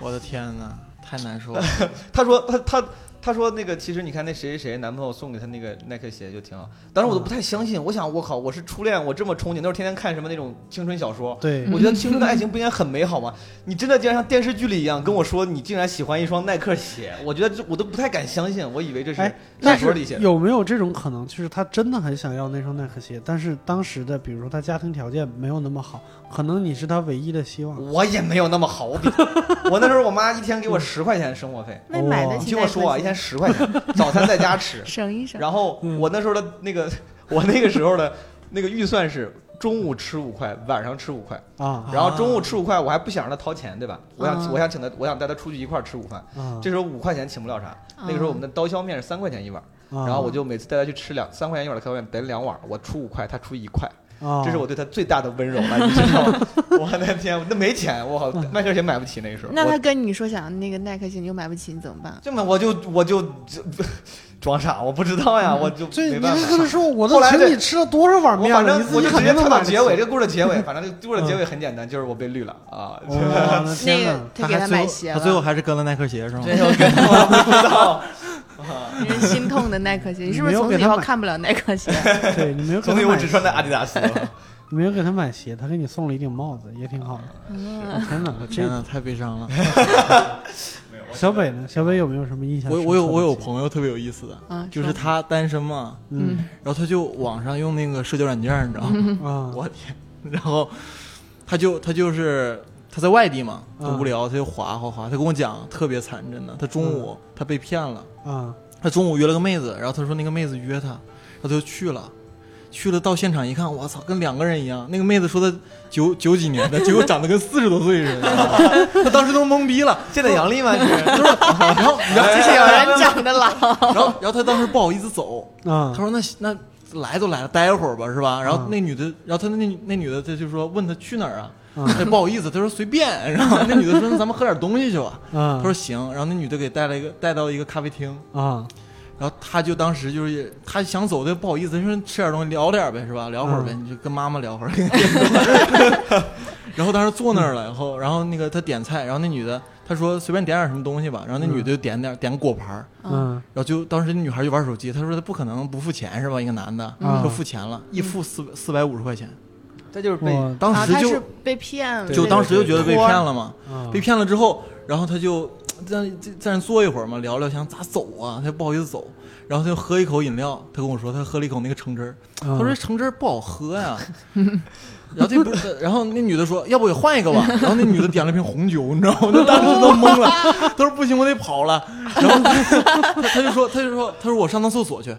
Speaker 4: 我的天哪，太难受了。
Speaker 3: 他说他他。他说：“那个，其实你看那谁谁谁男朋友送给他那个耐克鞋就挺好。当时我都不太相信，我想我靠，我是初恋，我这么憧憬，都是天天看什么那种青春小说。
Speaker 1: 对，
Speaker 3: 我觉得青春的爱情不应该很美好吗？你真的竟然像电视剧里一样跟我说你竟然喜欢一双耐克鞋，我觉得这我都不太敢相信。我以为这是小说里写的。
Speaker 1: 有没有这种可能？就是他真的很想要那双耐克鞋，但是当时的比如说他家庭条件没有那么好，可能你是他唯一的希望。
Speaker 3: 我也没有那么好，我比我那时候我妈一天给我十块钱生活费，
Speaker 2: 那买得起。
Speaker 3: 你听我说啊，一天。十块钱，早餐在家吃，[LAUGHS]
Speaker 2: 省一省。
Speaker 3: 然后我那时候的那个，我那个时候的那个预算是中午吃五块，晚上吃五块
Speaker 1: 啊。
Speaker 3: 然后中午吃五块，我还不想让他掏钱，对吧？我想我想请他，我想带他出去一块吃午饭。这时候五块钱请不了啥。那个时候我们的刀削面是三块钱一碗，然后我就每次带他去吃两三块钱一碗的刀削面，得两碗，我出五块，他出一块。这是我对他最大的温柔了，你知道吗？[LAUGHS] 我的天，那没钱，我靠，耐克鞋买不起那个时候。
Speaker 2: 那他跟你说想那个耐克鞋，你又买不起，你怎么办？
Speaker 3: 这么我就我就 [LAUGHS] 装傻，我不知道呀，我就没办法。
Speaker 1: 这么说，我都请你吃了多少碗面
Speaker 3: 反正我就直接
Speaker 1: 跳
Speaker 3: 到结尾，这个故事的结尾，反正 [LAUGHS] 这个故事的结尾很简单，就是我被绿了啊。
Speaker 2: 那个他给他买鞋
Speaker 4: 他最后还是跟了耐克鞋是吗？
Speaker 3: 我不知道。[LAUGHS]
Speaker 2: 人心痛的耐克鞋，你是不是从此以后看不了耐克鞋？[LAUGHS]
Speaker 1: 对你没有，
Speaker 3: 从此我只穿的阿迪达斯。
Speaker 1: 你 [LAUGHS] 没有给他买鞋，他给你送了一顶帽子，也挺好的。天哪，
Speaker 4: 天哪，太悲伤了。
Speaker 1: 小北呢？小北有没有什么印象？
Speaker 4: 我我有我有朋友特别有意思的，就是他单身嘛，
Speaker 1: 嗯，
Speaker 4: 然后他就网上用那个社交软件，你知道吗？
Speaker 1: 啊，
Speaker 4: 我天，然后他就他就是他在外地嘛，无聊，他就滑滑滑。他跟我讲特别惨，真的。他中午他被骗了，
Speaker 1: 啊
Speaker 4: 他中午约了个妹子，然后他说那个妹子约他，然后他就去了。去了到现场一看，我操，跟两个人一样。那个妹子说她九九几年的，[LAUGHS] 结果长得跟四十多岁似的，[LAUGHS] 他当时都懵逼了。
Speaker 3: 现在杨丽吗？就是 [LAUGHS]
Speaker 4: 然后，然后，
Speaker 2: 有人长得老，
Speaker 4: 然后，然后他当时不好意思走，
Speaker 1: 啊
Speaker 4: 他说那那来都来了，待会儿吧，是吧？然后
Speaker 1: 嗯
Speaker 4: 那女的，然后他那那女的，他就说问他去哪儿啊？
Speaker 1: 嗯
Speaker 4: 他不好意思，他说随便。[LAUGHS] 然后那女的说那咱们喝点东西去吧。
Speaker 1: 啊
Speaker 4: 他说行。然后那女的给带了一个带到一个咖啡厅，
Speaker 1: 啊
Speaker 4: 然后他就当时就是他想走，他不好意思，说吃点东西聊点呗，是吧？聊会儿呗，
Speaker 1: 嗯
Speaker 4: 你就跟妈妈聊会儿。[LAUGHS] 然后当时坐那儿了，然后然后那个他点菜，然后那女的他说随便点点什么东西吧，然后那女的就点点点果盘儿
Speaker 1: 嗯
Speaker 4: 然后就当时那女孩就玩手机，他说他不可能不付钱是吧？一个男的
Speaker 1: 嗯
Speaker 4: 说付钱了，一付四四百五十块钱，
Speaker 3: 这就是被
Speaker 4: 当时就
Speaker 2: 被骗了，
Speaker 4: 就当时就觉得被骗了嘛，
Speaker 1: 啊
Speaker 4: 被骗了之后，然后他就在在在那坐一会儿嘛，聊聊想咋走啊，他不好意思走，然后他就喝一口饮料，他跟我说他喝了一口那个橙汁儿，
Speaker 1: 他
Speaker 4: 他说这橙汁儿不好喝呀。[LAUGHS] 然后这不是，然后那女的说：“要不给换一个吧。”然后那女的点了瓶红酒，你知道吗？他 [LAUGHS] 当时都懵了。他说：“不行，我得跑了。”然后他他就说：“他就说，他说我上趟厕所去。”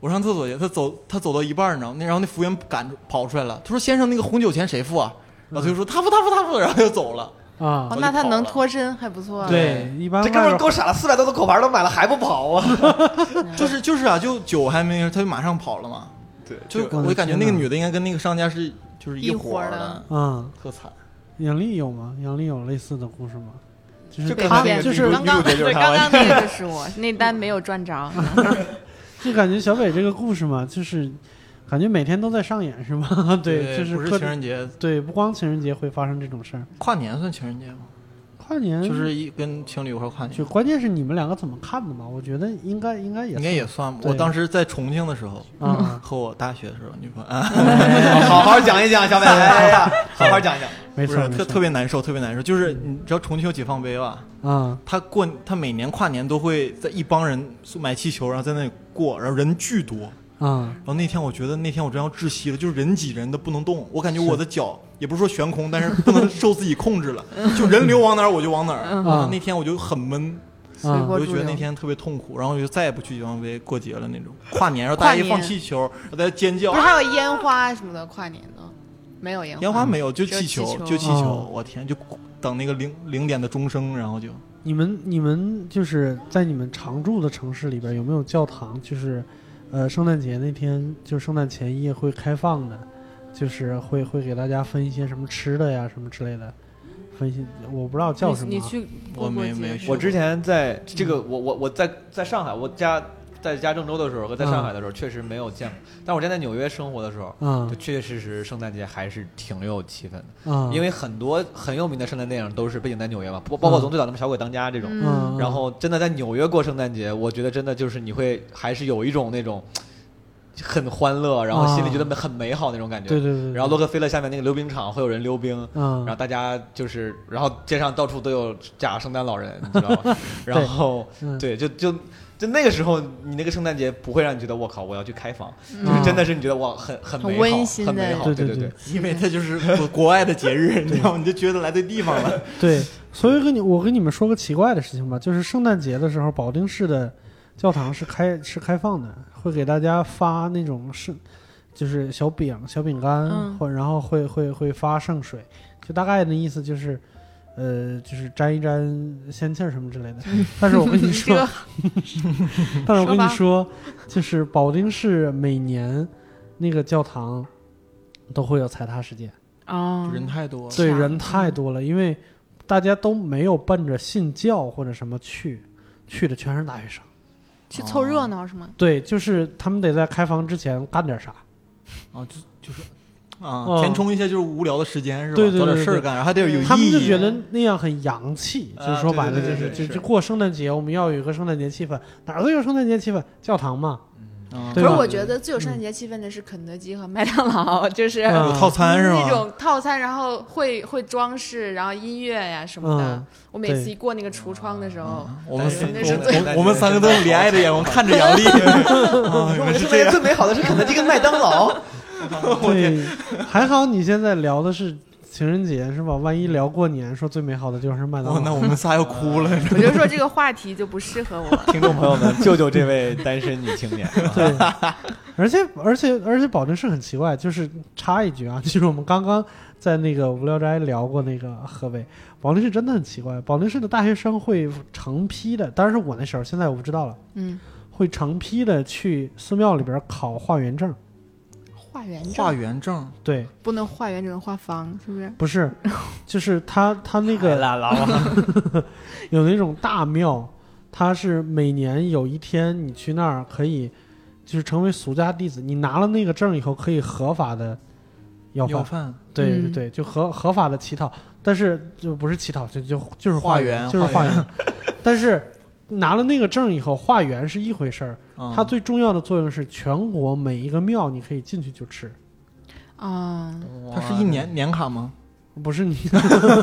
Speaker 4: 我上厕所去，他走他走到一半儿，你知道吗？那然后那服务员赶跑出来了，他说：“先生，那个红酒钱谁付啊？”然后他就说：“他付，他付，他付。”然后就走了。
Speaker 1: 啊
Speaker 2: 哦，那他能脱身还不错。，
Speaker 1: 对，一般
Speaker 3: 这哥们够傻了，四百多的口牌都买了还不跑啊？[LAUGHS]
Speaker 4: 就是就是啊，就酒还没，他就马上跑了嘛。
Speaker 3: 对，
Speaker 4: 就
Speaker 1: 我
Speaker 4: 感觉那个女的应该跟那个商家是就是
Speaker 2: 一
Speaker 4: 伙
Speaker 2: 的
Speaker 1: 嗯，
Speaker 4: 特惨。
Speaker 1: 杨丽有吗？杨丽有类似的故事吗？就是
Speaker 3: 刚
Speaker 2: 刚
Speaker 3: 就是
Speaker 2: 对刚刚那个就是我，那单没有赚着。[LAUGHS]
Speaker 1: 就感觉小北这个故事嘛，就是感觉每天都在上演，是吗？[LAUGHS] 对，就是
Speaker 4: 不是情人节，
Speaker 1: 对，不光情人节会发生这种事儿，
Speaker 4: 跨年算情人节吗？
Speaker 1: 跨年
Speaker 4: 就是一跟情侣一块儿跨年
Speaker 1: 就，关键是你们两个怎么看的嘛？我觉得应该应该也
Speaker 4: 应该也算。
Speaker 1: 吧
Speaker 4: 我当时在重庆的时候，
Speaker 1: 啊，
Speaker 4: 和我大学的时候女朋友，[LAUGHS] 啊，
Speaker 3: 好好讲一讲，小北，[LAUGHS] 哎呀，好好讲一讲。
Speaker 1: 没错特
Speaker 4: 特别难受，特别难受。就是你知道重庆有解放碑吧？
Speaker 1: 啊
Speaker 4: 他过他每年跨年都会在一帮人买气球，然后在那里过，然后人巨多。
Speaker 1: 啊
Speaker 4: 然后那天我觉得那天我真要窒息了，就是人挤人的不能动，我感觉我的脚也不是说悬空，但是不能受自己控制了，[LAUGHS] 就人流往哪儿我就往哪儿。那天我就很闷，我就。觉得那天特别痛苦，然后我就再也不去解放碑过节了那种。跨年，然后
Speaker 2: 跨
Speaker 4: 大家一
Speaker 2: 年
Speaker 4: 放气球，然后大家尖叫
Speaker 2: 不是，还有烟花什么的，跨年的没有烟花。
Speaker 4: 烟花没有，就气球，
Speaker 2: 气球
Speaker 4: 就气
Speaker 1: 哦
Speaker 4: 球。我天，就等那个零零点的钟声，然后就
Speaker 1: 你们你们就是在你们常住的城市里边有没有教堂？就是，呃，圣诞节那天就圣诞前夜会开放的，就是会会给大家分一些什么吃的呀什么之类的，分析我不知道叫什么。
Speaker 2: 你你去过
Speaker 4: 我没没去
Speaker 3: 我之前在这个，我我我在在上海，我家在家郑州的时候和在上海的时候确实没有见过，但我之前在纽约生活的时候，
Speaker 1: 啊
Speaker 3: 就确确实实圣诞节还是挺有气氛的，
Speaker 1: 嗯，
Speaker 3: 因为很多很有名的圣诞电影都是背景在纽约嘛，包包括从最早的《小鬼当家》这种，然后真的在纽约过圣诞节，我觉得真的就是你会还是有一种那种很欢乐，然后心里觉得很美好那种感觉。
Speaker 1: 对对对对，
Speaker 3: 然后洛克菲勒下面那个溜冰场会有人溜冰，
Speaker 1: 嗯，
Speaker 3: 然后大家就是，然后街上到处都有假圣诞老人，你知道吗？[LAUGHS] 然后
Speaker 1: 嗯
Speaker 3: 对，就就就那个时候，你那个圣诞节不会让你觉得我靠，我要去开房，
Speaker 2: 嗯
Speaker 3: 就是真的是你觉得哇，很很
Speaker 2: 很
Speaker 3: 美好，
Speaker 2: 温馨
Speaker 3: 很美好，
Speaker 1: 对对
Speaker 3: 对对。
Speaker 4: 因为它就是国国外的节日，[LAUGHS] 你知道吗？你就觉得来对地方了。
Speaker 1: 对，所以跟你我跟你们说个奇怪的事情吧，就是圣诞节的时候，保定市的教堂是开是开放的，会给大家发那种圣，就是小饼小饼干，
Speaker 2: 嗯
Speaker 1: 或然后会会会发圣水，就大概的意思就是。呃，就是沾一沾仙气儿什么之类的，[LAUGHS] 但是我跟你说，但是我跟你说，就是保定市每年那个教堂都会有踩踏事件，
Speaker 2: 哦，
Speaker 4: 人太多了，
Speaker 1: 对，人太多了，因为大家都没有奔着信教或者什么去，去的全是大学生。
Speaker 2: 去凑热闹是吗？
Speaker 1: 对，就是他们得在开房之前干点啥。
Speaker 4: 啊，就就是啊，
Speaker 1: 哦
Speaker 4: 填充一些就是无聊的时间是吧？
Speaker 1: 对对对
Speaker 4: 找点
Speaker 1: 对对
Speaker 4: 事儿干，然后还得有意义。
Speaker 1: 他们就觉得那样很洋气，
Speaker 3: 啊
Speaker 1: 就是说白了就是
Speaker 3: 对对对。
Speaker 1: 就是就过圣诞节，我们要有一个圣诞节气氛，哪儿都有圣诞节气氛，教堂嘛，嗯。
Speaker 2: 可是我觉得最有圣诞节气氛的是肯德基和麦当劳，就是
Speaker 1: 嗯。
Speaker 4: 有套餐是吗？
Speaker 2: 那种套餐，然后会会装饰，然后音乐呀什么的。
Speaker 1: 嗯。
Speaker 2: 我每次一过那个橱窗的时候，
Speaker 4: 我们三
Speaker 2: 那是
Speaker 4: 我
Speaker 3: 最
Speaker 4: 我我们三个都用 [LAUGHS] 怜爱的眼光看着杨丽。[LAUGHS] 啊
Speaker 3: 我说我们圣诞节最美好的是肯德基跟麦当劳，[LAUGHS]
Speaker 1: 对，还好你现在聊的是情人节是吧？万一聊过年，说最美好的就是麦当劳，
Speaker 4: 那我们仨要哭了。
Speaker 2: 我就说这个话题就不适合我。
Speaker 3: 听众朋友们，救救这位单身女青年。
Speaker 1: 对，而且而且而且，保定市很奇怪，就是插一句啊，就是我们刚刚在那个无聊斋聊过那个河北，保定市真的很奇怪，保定市的大学生会成批的，当然是我那时候，现在我不知道了，
Speaker 2: 嗯，
Speaker 1: 会成批的去寺庙里边考化缘证。
Speaker 2: 化缘
Speaker 4: 化缘证，
Speaker 1: 对，
Speaker 2: 不能化缘只能化方，是不是？
Speaker 1: 不是，就是他他那个 [LAUGHS] 有那种大庙，他是每年有一天你去那儿可以，就是成为俗家弟子，你拿了那个证以后可以合法的要
Speaker 4: 要
Speaker 1: 饭，
Speaker 4: 饭，
Speaker 1: 对对对，就合合法的乞讨，但是就不是乞讨，就就就是
Speaker 4: 化
Speaker 1: 缘，就是化缘，但是。拿了那个证以后，化缘是一回事儿，
Speaker 4: 嗯
Speaker 1: 它最重要的作用是全国每一个庙你可以进去就吃，
Speaker 2: 啊，
Speaker 4: 它是一年年卡吗？
Speaker 1: 不是你，[LAUGHS]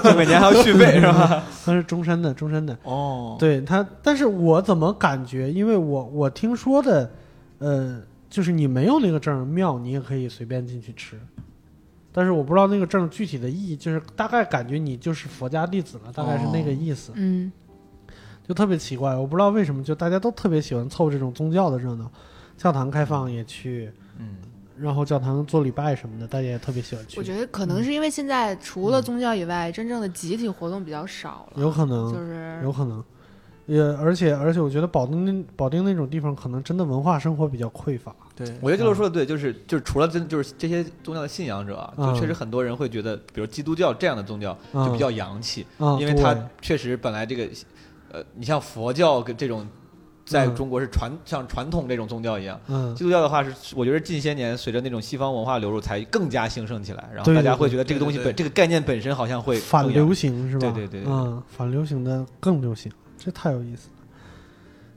Speaker 3: 就每年还要续费是吧？
Speaker 1: 它是终身的，终身的。
Speaker 4: 哦，
Speaker 1: 对它，但是我怎么感觉？因为我我听说的，呃，就是你没有那个证，庙你也可以随便进去吃，但是我不知道那个证具体的意义，就是大概感觉你就是佛家弟子了，大概是那个意思，
Speaker 2: 嗯，
Speaker 1: 就特别奇怪，我不知道为什么，就大家都特别喜欢凑这种宗教的热闹，教堂开放也去，
Speaker 3: 嗯，
Speaker 1: 然后教堂做礼拜什么的，大家也特别喜欢去，
Speaker 2: 我觉得可能是因为现在除了宗教以外，真正的集体活动比较少了，
Speaker 1: 有可能，
Speaker 2: 就是
Speaker 1: 有可能。也而且而且，我觉得保定那保定那种地方，可能真的文化生活比较匮乏。
Speaker 4: 对，
Speaker 3: 我觉得这个说的对，就是就是除了真就是这些宗教的信仰者就确实很多人会觉得，比如基督教这样的宗教就比较洋气，
Speaker 1: 啊，
Speaker 3: 因为它确实本来这个，呃，你像佛教跟这种，在
Speaker 1: 嗯
Speaker 3: 中国是传像传统这种宗教一样，
Speaker 1: 嗯
Speaker 3: 基督教的话是，我觉得近些年随着那种西方文化流入，才更加兴盛起来，然后大家会觉得这个东西本这个概念本身好像会
Speaker 1: 反流行是吧？
Speaker 3: 对对对对
Speaker 1: 嗯，反流行的更流行，这太有意思了。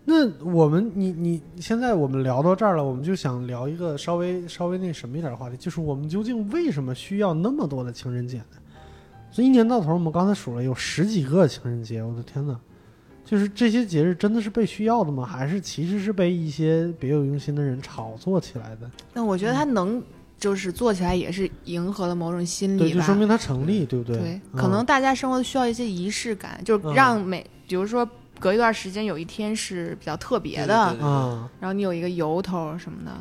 Speaker 1: 那我们，你你现在我们聊到这儿了，我们就想聊一个稍微稍微那什么一点的话题，就是我们究竟为什么需要那么多的情人节呢？所以一年到头，我们刚才数了有十几个情人节，我的天哪！就是这些节日真的是被需要的吗？还是其实是被一些别有用心的人炒作起来的？
Speaker 2: 那我觉得他能就是做起来也是迎合了某种心，理吧。
Speaker 1: 就说明它成立，对不对？
Speaker 2: 对，
Speaker 1: 嗯
Speaker 2: 可能大家生活需要一些仪式感，就是
Speaker 1: 嗯
Speaker 2: 让每，比如说隔一段时间有一天是比较特别的，
Speaker 4: 对对对
Speaker 1: 啊，
Speaker 2: 然后你有一个由头什么的。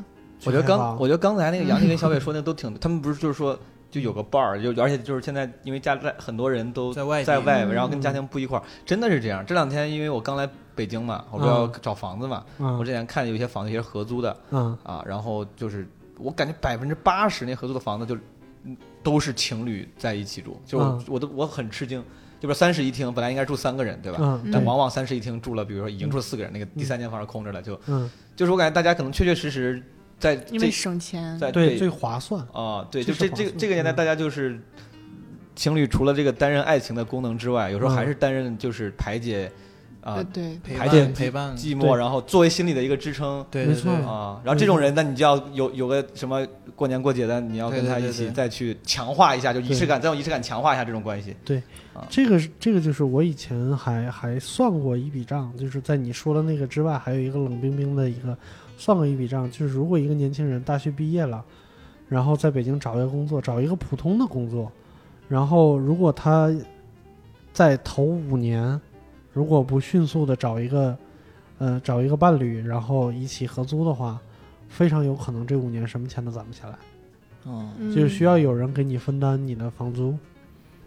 Speaker 3: 我觉得刚，我觉得刚才那个杨丽跟小北说那都挺，他们不是就是说就有个伴儿，就而且就是现在因为家在很多人都
Speaker 4: 在外地。
Speaker 3: 在外，
Speaker 2: 嗯
Speaker 3: 然后跟家庭不一块儿，真的是这样。这两天因为我刚来北京嘛，我说要
Speaker 1: 嗯
Speaker 3: 找房子嘛，我
Speaker 1: 嗯
Speaker 3: 之前看有些房子也是合租的
Speaker 1: 嗯。
Speaker 3: 啊，然后就是我感觉百分之八十那合租的房子就嗯都是情侣在一起住，就我
Speaker 1: 嗯。
Speaker 3: 我都我很吃惊，就比如三室一厅，本来应该住三个人对吧？
Speaker 1: 嗯。
Speaker 3: 但
Speaker 2: 嗯
Speaker 3: 往往三室一厅住了，比如说已经住了四个人，那个第三间房是空着的，就
Speaker 1: 嗯，
Speaker 3: 就是我感觉大家可能确确实实在
Speaker 2: 因为省钱，
Speaker 3: 在
Speaker 1: 对，
Speaker 3: 北
Speaker 1: 最划算。
Speaker 3: 啊，对，就这这个这个年代，
Speaker 1: 嗯。
Speaker 3: 大家就是情侣，除了这个担任爱情的功能之外，有时候
Speaker 1: 嗯。
Speaker 3: 还是担任就是排解啊
Speaker 2: 对。对，
Speaker 3: 排解
Speaker 4: 陪伴，
Speaker 3: 寂寞，然后作为心理的一个支撑
Speaker 4: 对对
Speaker 1: 没错。
Speaker 4: 对
Speaker 3: 啊。然后这种人，那你就要有有个什么过年过节的，你要跟他一起再去强化一下，就仪式感，再用仪式感强化一下这种关系。对。
Speaker 1: 这个是这个就是我以前还还算过一笔账，就是在你说的那个之外，还有一个冷冰冰的一个算过一笔账，就是如果一个年轻人大学毕业了，然后在北京找一个工作，找一个普通的工作，然后如果他在头五年，如果不迅速的找一个呃找一个伴侣，然后一起合租的话，非常有可能这五年什么钱都攒不下来，
Speaker 4: 嗯，
Speaker 2: 嗯。
Speaker 1: 就是需要有人给你分担你的房租，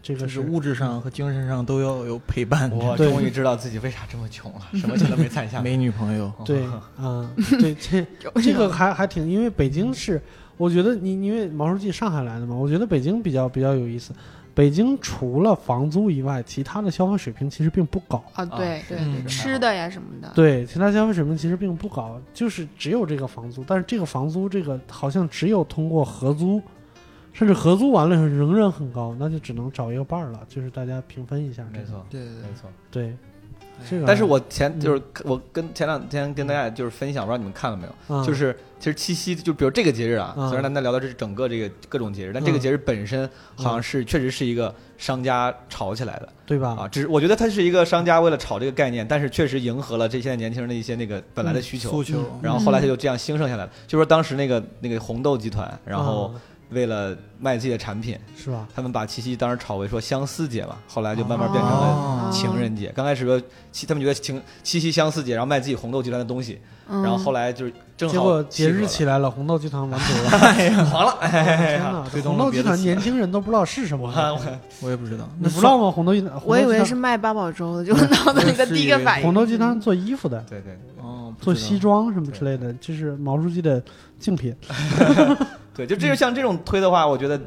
Speaker 1: 这个
Speaker 4: 是物质上和精神上都要有陪伴。
Speaker 3: 我终于知道自己为啥这么穷了，什么钱都没攒下 [LAUGHS] 来。
Speaker 4: 没女朋友，[LAUGHS]
Speaker 1: 对，啊、对，这这个还还挺，因为北京是，我觉得你因为毛书记上海来的嘛，我觉得北京比较比较有意思。北京除了房租以外，其他的消费水平其实并不高。
Speaker 2: 啊，对对
Speaker 4: 嗯
Speaker 2: 对，吃的呀什么的，
Speaker 1: 对，其他消费水平其实并不高，就是只有这个房租，但是这个房租这个好像只有通过合租，甚至合租完了以后仍然很高，那就只能找一个伴儿了，就是大家平分一下。
Speaker 3: 没，错，
Speaker 4: 对对对
Speaker 3: 没错。
Speaker 1: 对，这个。
Speaker 3: 但是我前
Speaker 1: 嗯
Speaker 3: 就是我跟前两天跟大家就是分享，不知道你们看了没有？
Speaker 1: 嗯
Speaker 3: 就是其实七夕，就比如这个节日啊，
Speaker 1: 嗯
Speaker 3: 虽然咱在聊的是整个这个各种节日，但这个
Speaker 1: 嗯
Speaker 3: 节日本身好像是确实是一个商家炒起来的
Speaker 1: 对吧？
Speaker 3: 啊。只是我觉得它是一个商家为了炒这个概念，但是确实迎合了这现在年轻人的一些那个本来的需求
Speaker 4: 诉。求，
Speaker 1: 嗯
Speaker 3: 然后后来它就这样兴盛下来了。就说当时那个那个红豆集团，然后
Speaker 1: 嗯
Speaker 3: 为了卖自己的产品，
Speaker 1: 是吧？
Speaker 3: 他们把七夕当时炒为说相思节嘛，后来就慢慢变成
Speaker 4: 哦
Speaker 3: 了情人节。刚开始说七，他们觉得情七夕相思节，然后卖自己红豆集团的东西，
Speaker 2: 嗯
Speaker 3: 然后后来就是正好
Speaker 1: 结果节日起来了，红豆集团完犊了，[LAUGHS]
Speaker 3: 黄了，哎
Speaker 1: 天哪！红豆集团年轻人都不知道是什么，[LAUGHS]
Speaker 4: 我也不知道。
Speaker 1: 你不知道吗？红豆集团，
Speaker 2: 我以为是卖八宝粥的，就脑子里的第一个反应。
Speaker 1: 红豆集团做衣服的，
Speaker 3: 对对
Speaker 4: 哦，
Speaker 1: 做西装什么之类的，就是毛书记的竞品。[LAUGHS]
Speaker 3: 对，就这个像这种推的话，我觉得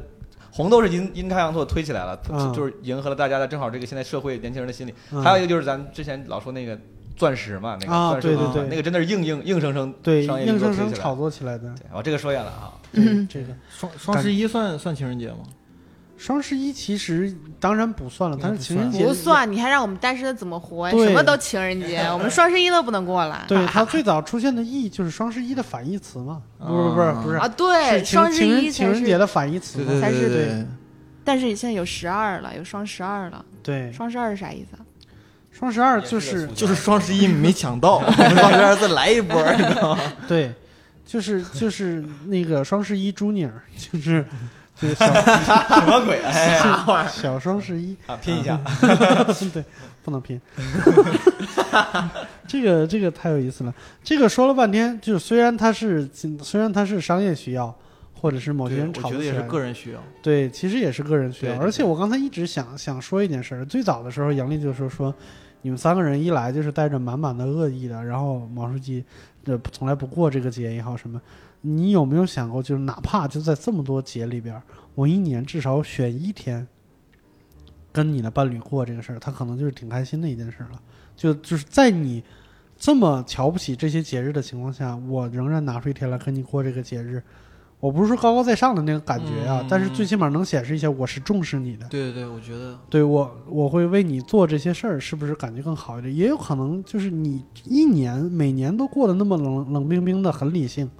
Speaker 3: 红豆是阴阴差阳错推起来了，
Speaker 1: 嗯
Speaker 3: 就是迎合了大家的正好这个现在社会年轻人的心理。
Speaker 1: 嗯
Speaker 3: 还有一个就是咱之前老说那个钻石嘛，那个
Speaker 1: 啊
Speaker 3: 钻石嘛
Speaker 1: 对对对
Speaker 3: 那个真的是硬硬硬生生
Speaker 1: 对，
Speaker 3: 商业
Speaker 1: 硬
Speaker 3: 运作推起来
Speaker 1: 生生炒作起来的。
Speaker 3: 对，哦，这个说远了啊。
Speaker 2: 嗯
Speaker 1: 这个
Speaker 4: 双双十一算算情人节吗？
Speaker 1: 双十一其实当然不算了，但是情人节
Speaker 2: 不算，你还让我们单身的怎么活呀？什么都情人节，[LAUGHS] 我们双十一都不能过了。
Speaker 1: 对 [LAUGHS] 它最早出现的意义就是双十一的反义词嘛，不是不是不是
Speaker 2: 啊，对，双十
Speaker 1: 情情人
Speaker 2: 一。
Speaker 1: 情人节的反义词
Speaker 2: 才是
Speaker 4: 对对，
Speaker 2: 但是现在有十二了，有双十二了。
Speaker 1: 对，
Speaker 2: 双十二是啥意思啊？
Speaker 1: 双十二就是是
Speaker 4: 就是双十一没抢到，[LAUGHS] 我们双十二再来一波，你知道吗？
Speaker 1: 对，就是就是那个双十一 Junior，就是就是小 [LAUGHS]
Speaker 3: 什么鬼？哎
Speaker 1: 小双十一，
Speaker 3: 啊，拼一下。[LAUGHS]
Speaker 1: 对，不能拼。[LAUGHS] 这个这个太有意思了。这个说了半天，就是虽然它是虽然它是商业需要，或者是某些
Speaker 4: 对
Speaker 1: 人
Speaker 4: 我觉得也是个人需要。
Speaker 1: 对，其实也是个人需要。而且我刚才一直想想说一件事儿，最早的时候，杨丽就说说，你们三个人一来就是带着满满的恶意的，然后毛书记呃从来不过这个节也好什么，你有没有想过，就是哪怕就在这么多节里边儿，我一年至少选一天跟你的伴侣过这个事儿，他可能就是挺开心的一件事儿了。就就是在你这么瞧不起这些节日的情况下，我仍然拿出一天来跟你过这个节日。我不是说高高在上的那个感觉啊，
Speaker 4: 嗯
Speaker 1: 但是最起码能显示一下我是重视你的。
Speaker 4: 对对对，我觉得
Speaker 1: 对我，我会为你做这些事儿，是不是感觉更好一点？也有可能就是你一年每年都过得那么冷冷冰冰的，很理性，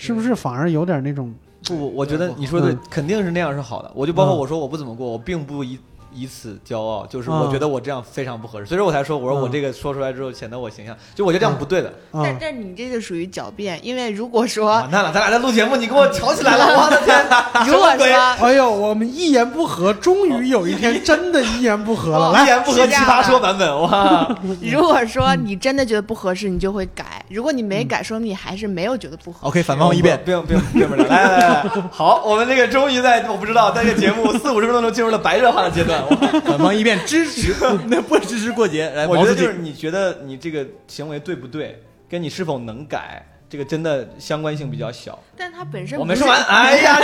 Speaker 1: 是不是反而有点那种
Speaker 3: 不，我觉得你说的
Speaker 1: 嗯。
Speaker 3: 肯定是那样是好的。我就包括
Speaker 1: 嗯。
Speaker 3: 我说我不怎么过，我并不以以此骄傲，就是
Speaker 1: 嗯
Speaker 3: 我觉得我这样非常不合适，所以说我才说，我说我
Speaker 1: 嗯
Speaker 3: 这个说出来之后显得我形象，就我觉得这样不对的。
Speaker 1: 啊
Speaker 2: 但？但你这就属于狡辩，因为如果说
Speaker 3: 完蛋了，咱俩在录节目，你跟我吵起来了，我的天！
Speaker 2: 如果说
Speaker 1: 哎呦，我们一言不合，终于有一天真的一言不合了。
Speaker 3: 一言不合奇葩说版本，哇！
Speaker 2: 如果说你真的觉得不合适，你就会改；如果你没改，说明你还是没有觉得不合适。
Speaker 4: OK，反方一遍。
Speaker 3: 不用不用不用不用，来来来来，好，我们这个终于在我不知道在这个节目四五十分钟中进入了白热化的阶段。哇
Speaker 4: 反方一辩支持，[LAUGHS] 那不支持过节。来，
Speaker 3: 我觉得就是你觉得你这个行为对不对，跟你是否能改，这个真的相关性比较小。
Speaker 2: 但他本身
Speaker 3: 我没说完，哎呀，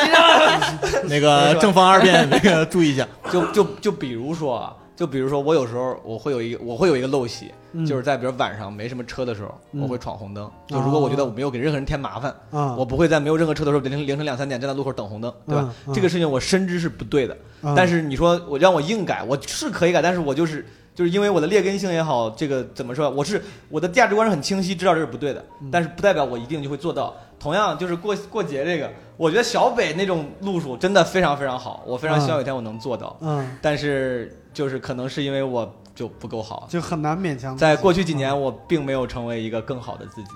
Speaker 3: [LAUGHS]
Speaker 4: 那个正方二辩，那个注意一下。
Speaker 3: 就就就比如说啊，就比如说我有时候我会有一个我会有一个陋习，
Speaker 1: 嗯
Speaker 3: 就是在比如晚上没什么车的时候，
Speaker 1: 嗯
Speaker 3: 我会闯红灯。就如果我觉得我没有给任何人添麻烦，
Speaker 1: 啊，
Speaker 3: 我不会在没有任何车的时候凌晨凌晨两三点站在路口等红灯，对吧？这个事情我深知是不对的，
Speaker 1: 啊
Speaker 3: 但是你说我让我硬改，我是可以改，但是我就是就是因为我的劣根性也好，这个怎么说，我是我的价值观是很清晰，知道这是不对的，
Speaker 1: 嗯
Speaker 3: 但是不代表我一定就会做到。同样就是过过节这个，我觉得小北那种路数真的非常非常好，我非常希望有一天我能做到，
Speaker 1: 嗯，
Speaker 3: 但是就是可能是因为我就不够好，
Speaker 1: 就很难勉强。
Speaker 3: 在过去几年我并没有成为一个更好的自己。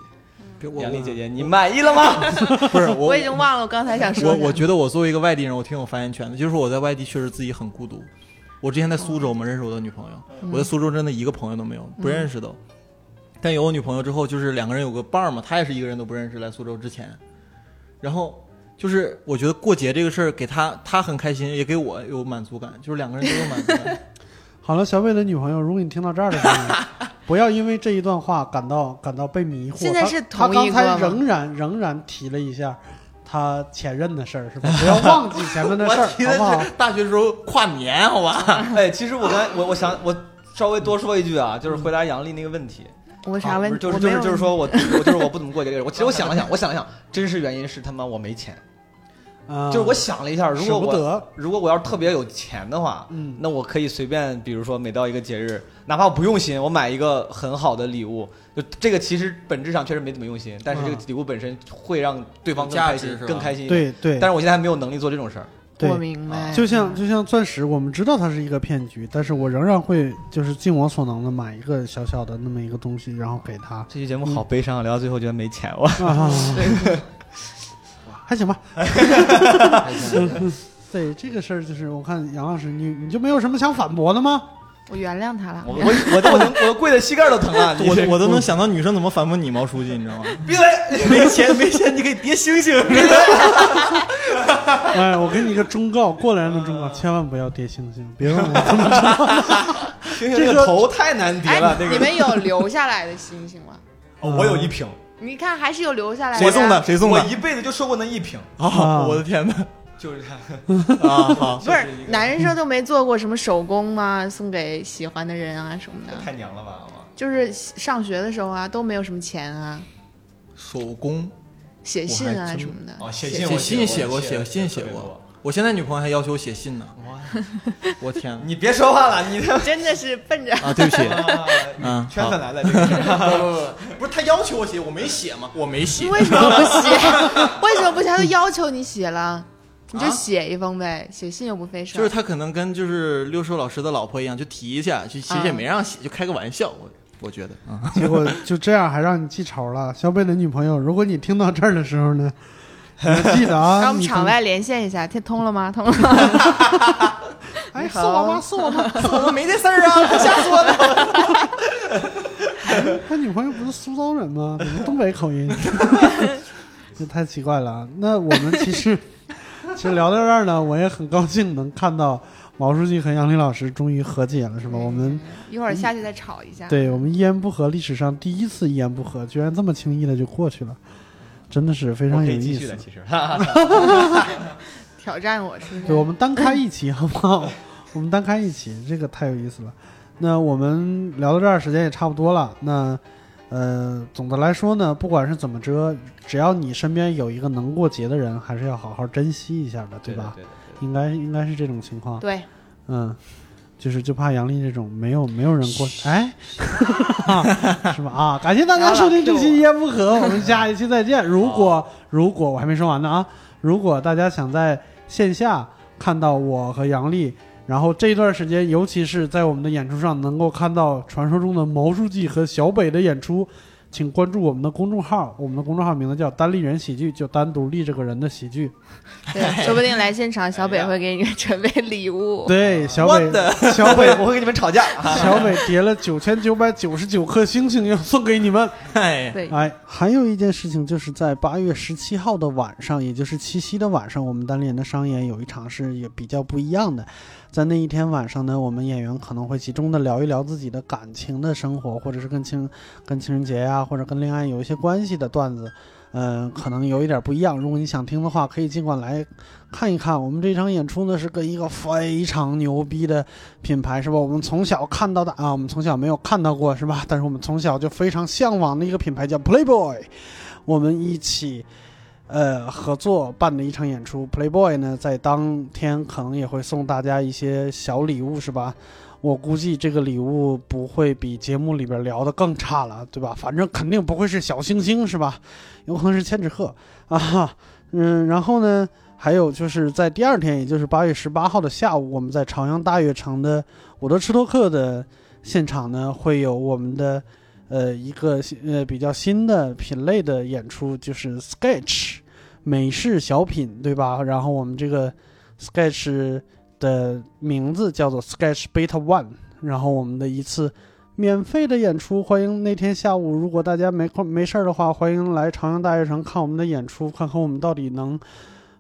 Speaker 4: 我
Speaker 3: 杨丽姐姐，你满意了吗？[LAUGHS]
Speaker 4: 不是我
Speaker 2: 我已经忘了我刚才想说啥
Speaker 4: 我我觉得我作为一个外地人，我挺有发言权的。就是我在外地确实自己很孤独。我之前在苏州嘛，认识我的女朋友，我在苏州真的一个朋友都没有，不认识的。但有我女朋友之后，就是两个人有个伴儿嘛，她也是一个人都不认识。来苏州之前，然后就是我觉得过节这个事儿给她，她很开心，也给我有满足感，就是两个人都有满足感。[LAUGHS]
Speaker 1: 好了，小伟的女朋友，如果你听到这儿的时候，不要因为这一段话感到感到被迷惑。
Speaker 2: 现在是
Speaker 1: 他他
Speaker 2: 同一个吗
Speaker 1: 刚才仍然仍然提了一下他前任的事儿，是吧？[LAUGHS] 不要忘记前面的事儿，[LAUGHS]
Speaker 4: 我提的
Speaker 1: 好不好？
Speaker 4: 是大学时候跨年，好吧？[LAUGHS]
Speaker 3: 哎，其实我刚才我我想我稍微多说一句啊，就是回答杨丽那个问题。
Speaker 2: 我啥问题？
Speaker 3: 啊就是就是就是说我我就是我不怎么过节这个人。我其实我想了想，我想了想，真实原因是他妈我没钱。
Speaker 1: 啊，
Speaker 3: 就是我想了一下，如果我
Speaker 1: 得，
Speaker 3: 如果我要是特别有钱的话，
Speaker 1: 嗯。
Speaker 3: 那我可以随便，比如说每到一个节日，哪怕我不用心，我买一个很好的礼物，就这个其实本质上确实没怎么用心，但是这个
Speaker 1: 啊
Speaker 3: 礼物本身会让对方更开心更开心。
Speaker 1: 对对。
Speaker 3: 但是我现在还没有能力做这种事儿。
Speaker 2: 我。明白，
Speaker 1: 就像就像钻石，我们知道它是一个骗局，但是我仍然会就是尽我所能的买一个小小的那么一个东西，然后给他。
Speaker 3: 这期节目好悲伤啊，聊到最后觉得没钱，我。[LAUGHS] [LAUGHS]
Speaker 1: 啊，还行吧。对这个事儿，就是我看杨老师，你你就没有什么想反驳的吗？
Speaker 2: 我原谅他了。
Speaker 3: 我我我我能我跪的膝盖都疼了，
Speaker 4: 我我都能想到女生怎么反驳你毛书记，你知道吗？
Speaker 3: 闭嘴！[LAUGHS]
Speaker 4: 没钱没钱，你可以叠星星。[LAUGHS]
Speaker 1: 哎，我给你一个忠告，过来人的忠告，千万不要叠星星，别问我怎么知道。
Speaker 3: 这个头太难叠了，
Speaker 2: 哎，你们有留下来的星星吗？
Speaker 3: 哦我有一瓶。
Speaker 2: 你看，还是有留下来的。
Speaker 4: 谁送的？谁送的？
Speaker 3: 我一辈子就收过那一瓶。
Speaker 4: 啊！我的天哪！
Speaker 3: 就是
Speaker 4: 他 [LAUGHS] 啊！好，[LAUGHS]
Speaker 2: 不是男生都没做过什么手工吗？送给喜欢的人啊什么的？
Speaker 3: 太娘了吧！
Speaker 2: 就是上学的时候啊，都没有什么钱啊。
Speaker 4: 手工，
Speaker 2: 写信啊什么的。
Speaker 3: 哦，写
Speaker 2: 信，
Speaker 4: 写信写
Speaker 3: 过，
Speaker 4: 写信写过。我现在女朋友还要求我写信呢。我天！
Speaker 3: 你别说话了，你 [LAUGHS]
Speaker 2: 真的是奔着
Speaker 4: 啊！对不起，嗯，[LAUGHS]
Speaker 3: 圈粉来了。
Speaker 4: 不不不，[LAUGHS] 不是他要求我写，我没写吗？我没写。
Speaker 2: 为什么不写？为什么不写？他都要求你写了。你就写一封呗，写信又不费事。
Speaker 4: 就是他可能跟就是六叔老师的老婆一样，就提一下，就其实也没让写，就开个玩笑。我我觉得啊，
Speaker 1: 结果就这样还让你记仇了。小北的女朋友，如果你听到这儿的时候呢，记得啊。[LAUGHS]
Speaker 2: 让我们场外连线一下，听通了吗？[LAUGHS] 通了。吗？
Speaker 1: 哎，是我吗？是我吗？
Speaker 4: 我没这事儿啊，[LAUGHS] 瞎说
Speaker 1: 的。他女朋友不是苏州人吗？怎么东北口音？这太奇怪了。那我们其实。其实聊到这儿呢，我也很高兴能看到毛书记和杨林老师终于和解了，是吧？我们
Speaker 2: 一会儿下去再吵一下。
Speaker 1: 对我们一言不合，历史上第一次一言不合，居然这么轻易的就过去了，真的是非常有意思。
Speaker 3: 其实，
Speaker 2: 挑战我是？
Speaker 1: 对，我们单开一期好不好？[LAUGHS] 我们单开一期，这个太有意思了。那我们聊到这儿，时间也差不多了。那。呃，总的来说呢，不管是怎么着，只要你身边有一个能过节的人，还是要好好珍惜一下的，
Speaker 3: 对
Speaker 1: 吧？
Speaker 3: 对对
Speaker 1: 对，应该应该是这种情况。
Speaker 2: 对，
Speaker 1: 嗯，就是就怕杨丽这种没有没有人过，哎，[LAUGHS] 是吧？啊，感谢大家收听这期一言不合，我们下一期再见。如果如果我还没说完呢啊，如果大家想在线下看到我和杨丽。然后这一段时间，尤其是在我们的演出上，能够看到传说中的毛书记和小北的演出，请关注我们的公众号。我们的公众号名字叫“单立人喜剧”，就单独立这个人的喜剧。
Speaker 2: 对，[LAUGHS] 说不定来现场，小北会给你准备礼物。
Speaker 1: 对，小北，小北，[LAUGHS]
Speaker 3: 我会跟你们吵架。
Speaker 1: 小北叠了九千九百九十九颗星星要送给你们。
Speaker 2: 哎，对，
Speaker 1: 哎，还有一件事情，就是在八月十七号的晚上，也就是七夕的晚上，我们单立人的商演有一场是也比较不一样的。在那一天晚上呢，我们演员可能会集中的聊一聊自己的感情的生活，或者是跟情、跟情人节呀，或者跟恋爱有一些关系的段子，嗯，可能有一点不一样。如果你想听的话，可以尽管来看一看。我们这场演出呢，是跟一个非常牛逼的品牌，是吧？我们从小看到的啊，我们从小没有看到过，是吧？但是我们从小就非常向往的一个品牌叫 Playboy，我们一起。呃，合作办的一场演出，Playboy 呢，在当天可能也会送大家一些小礼物，是吧？我估计这个礼物不会比节目里边聊的更差了，对吧？反正肯定不会是小星星，是吧？有可能是千纸鹤啊，嗯，然后呢，还有就是在第二天，也就是八月十八号的下午，我们在朝阳大悦城的伍德吃托克的现场呢，会有我们的。呃，一个呃比较新的品类的演出就是 Sketch 美式小品，对吧？然后我们这个 Sketch 的名字叫做 Sketch Beta One，然后我们的一次免费的演出，欢迎那天下午，如果大家没空没事儿的话，欢迎来朝阳大悦城看我们的演出，看看我们到底能，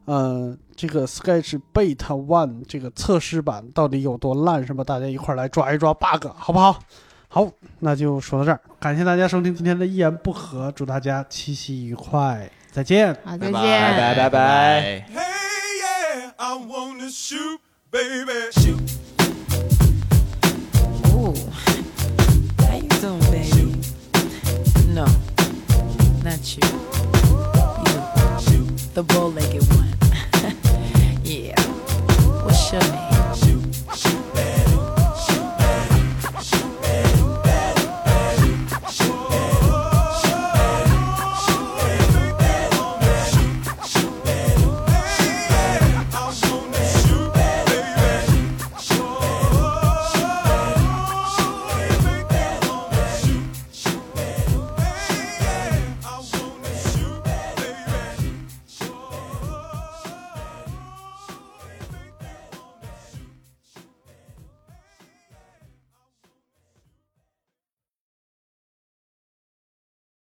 Speaker 1: 呃，这个 Sketch Beta One 这个测试版到底有多烂，是吧？大家一块儿来抓一抓 bug，好不好？好那就说到这儿感谢大家收听今天的一言不合祝大家七夕愉快再见
Speaker 2: 好见
Speaker 3: 拜拜拜拜
Speaker 4: i wanna baby you
Speaker 5: no that's you you the bullet yeah what's your name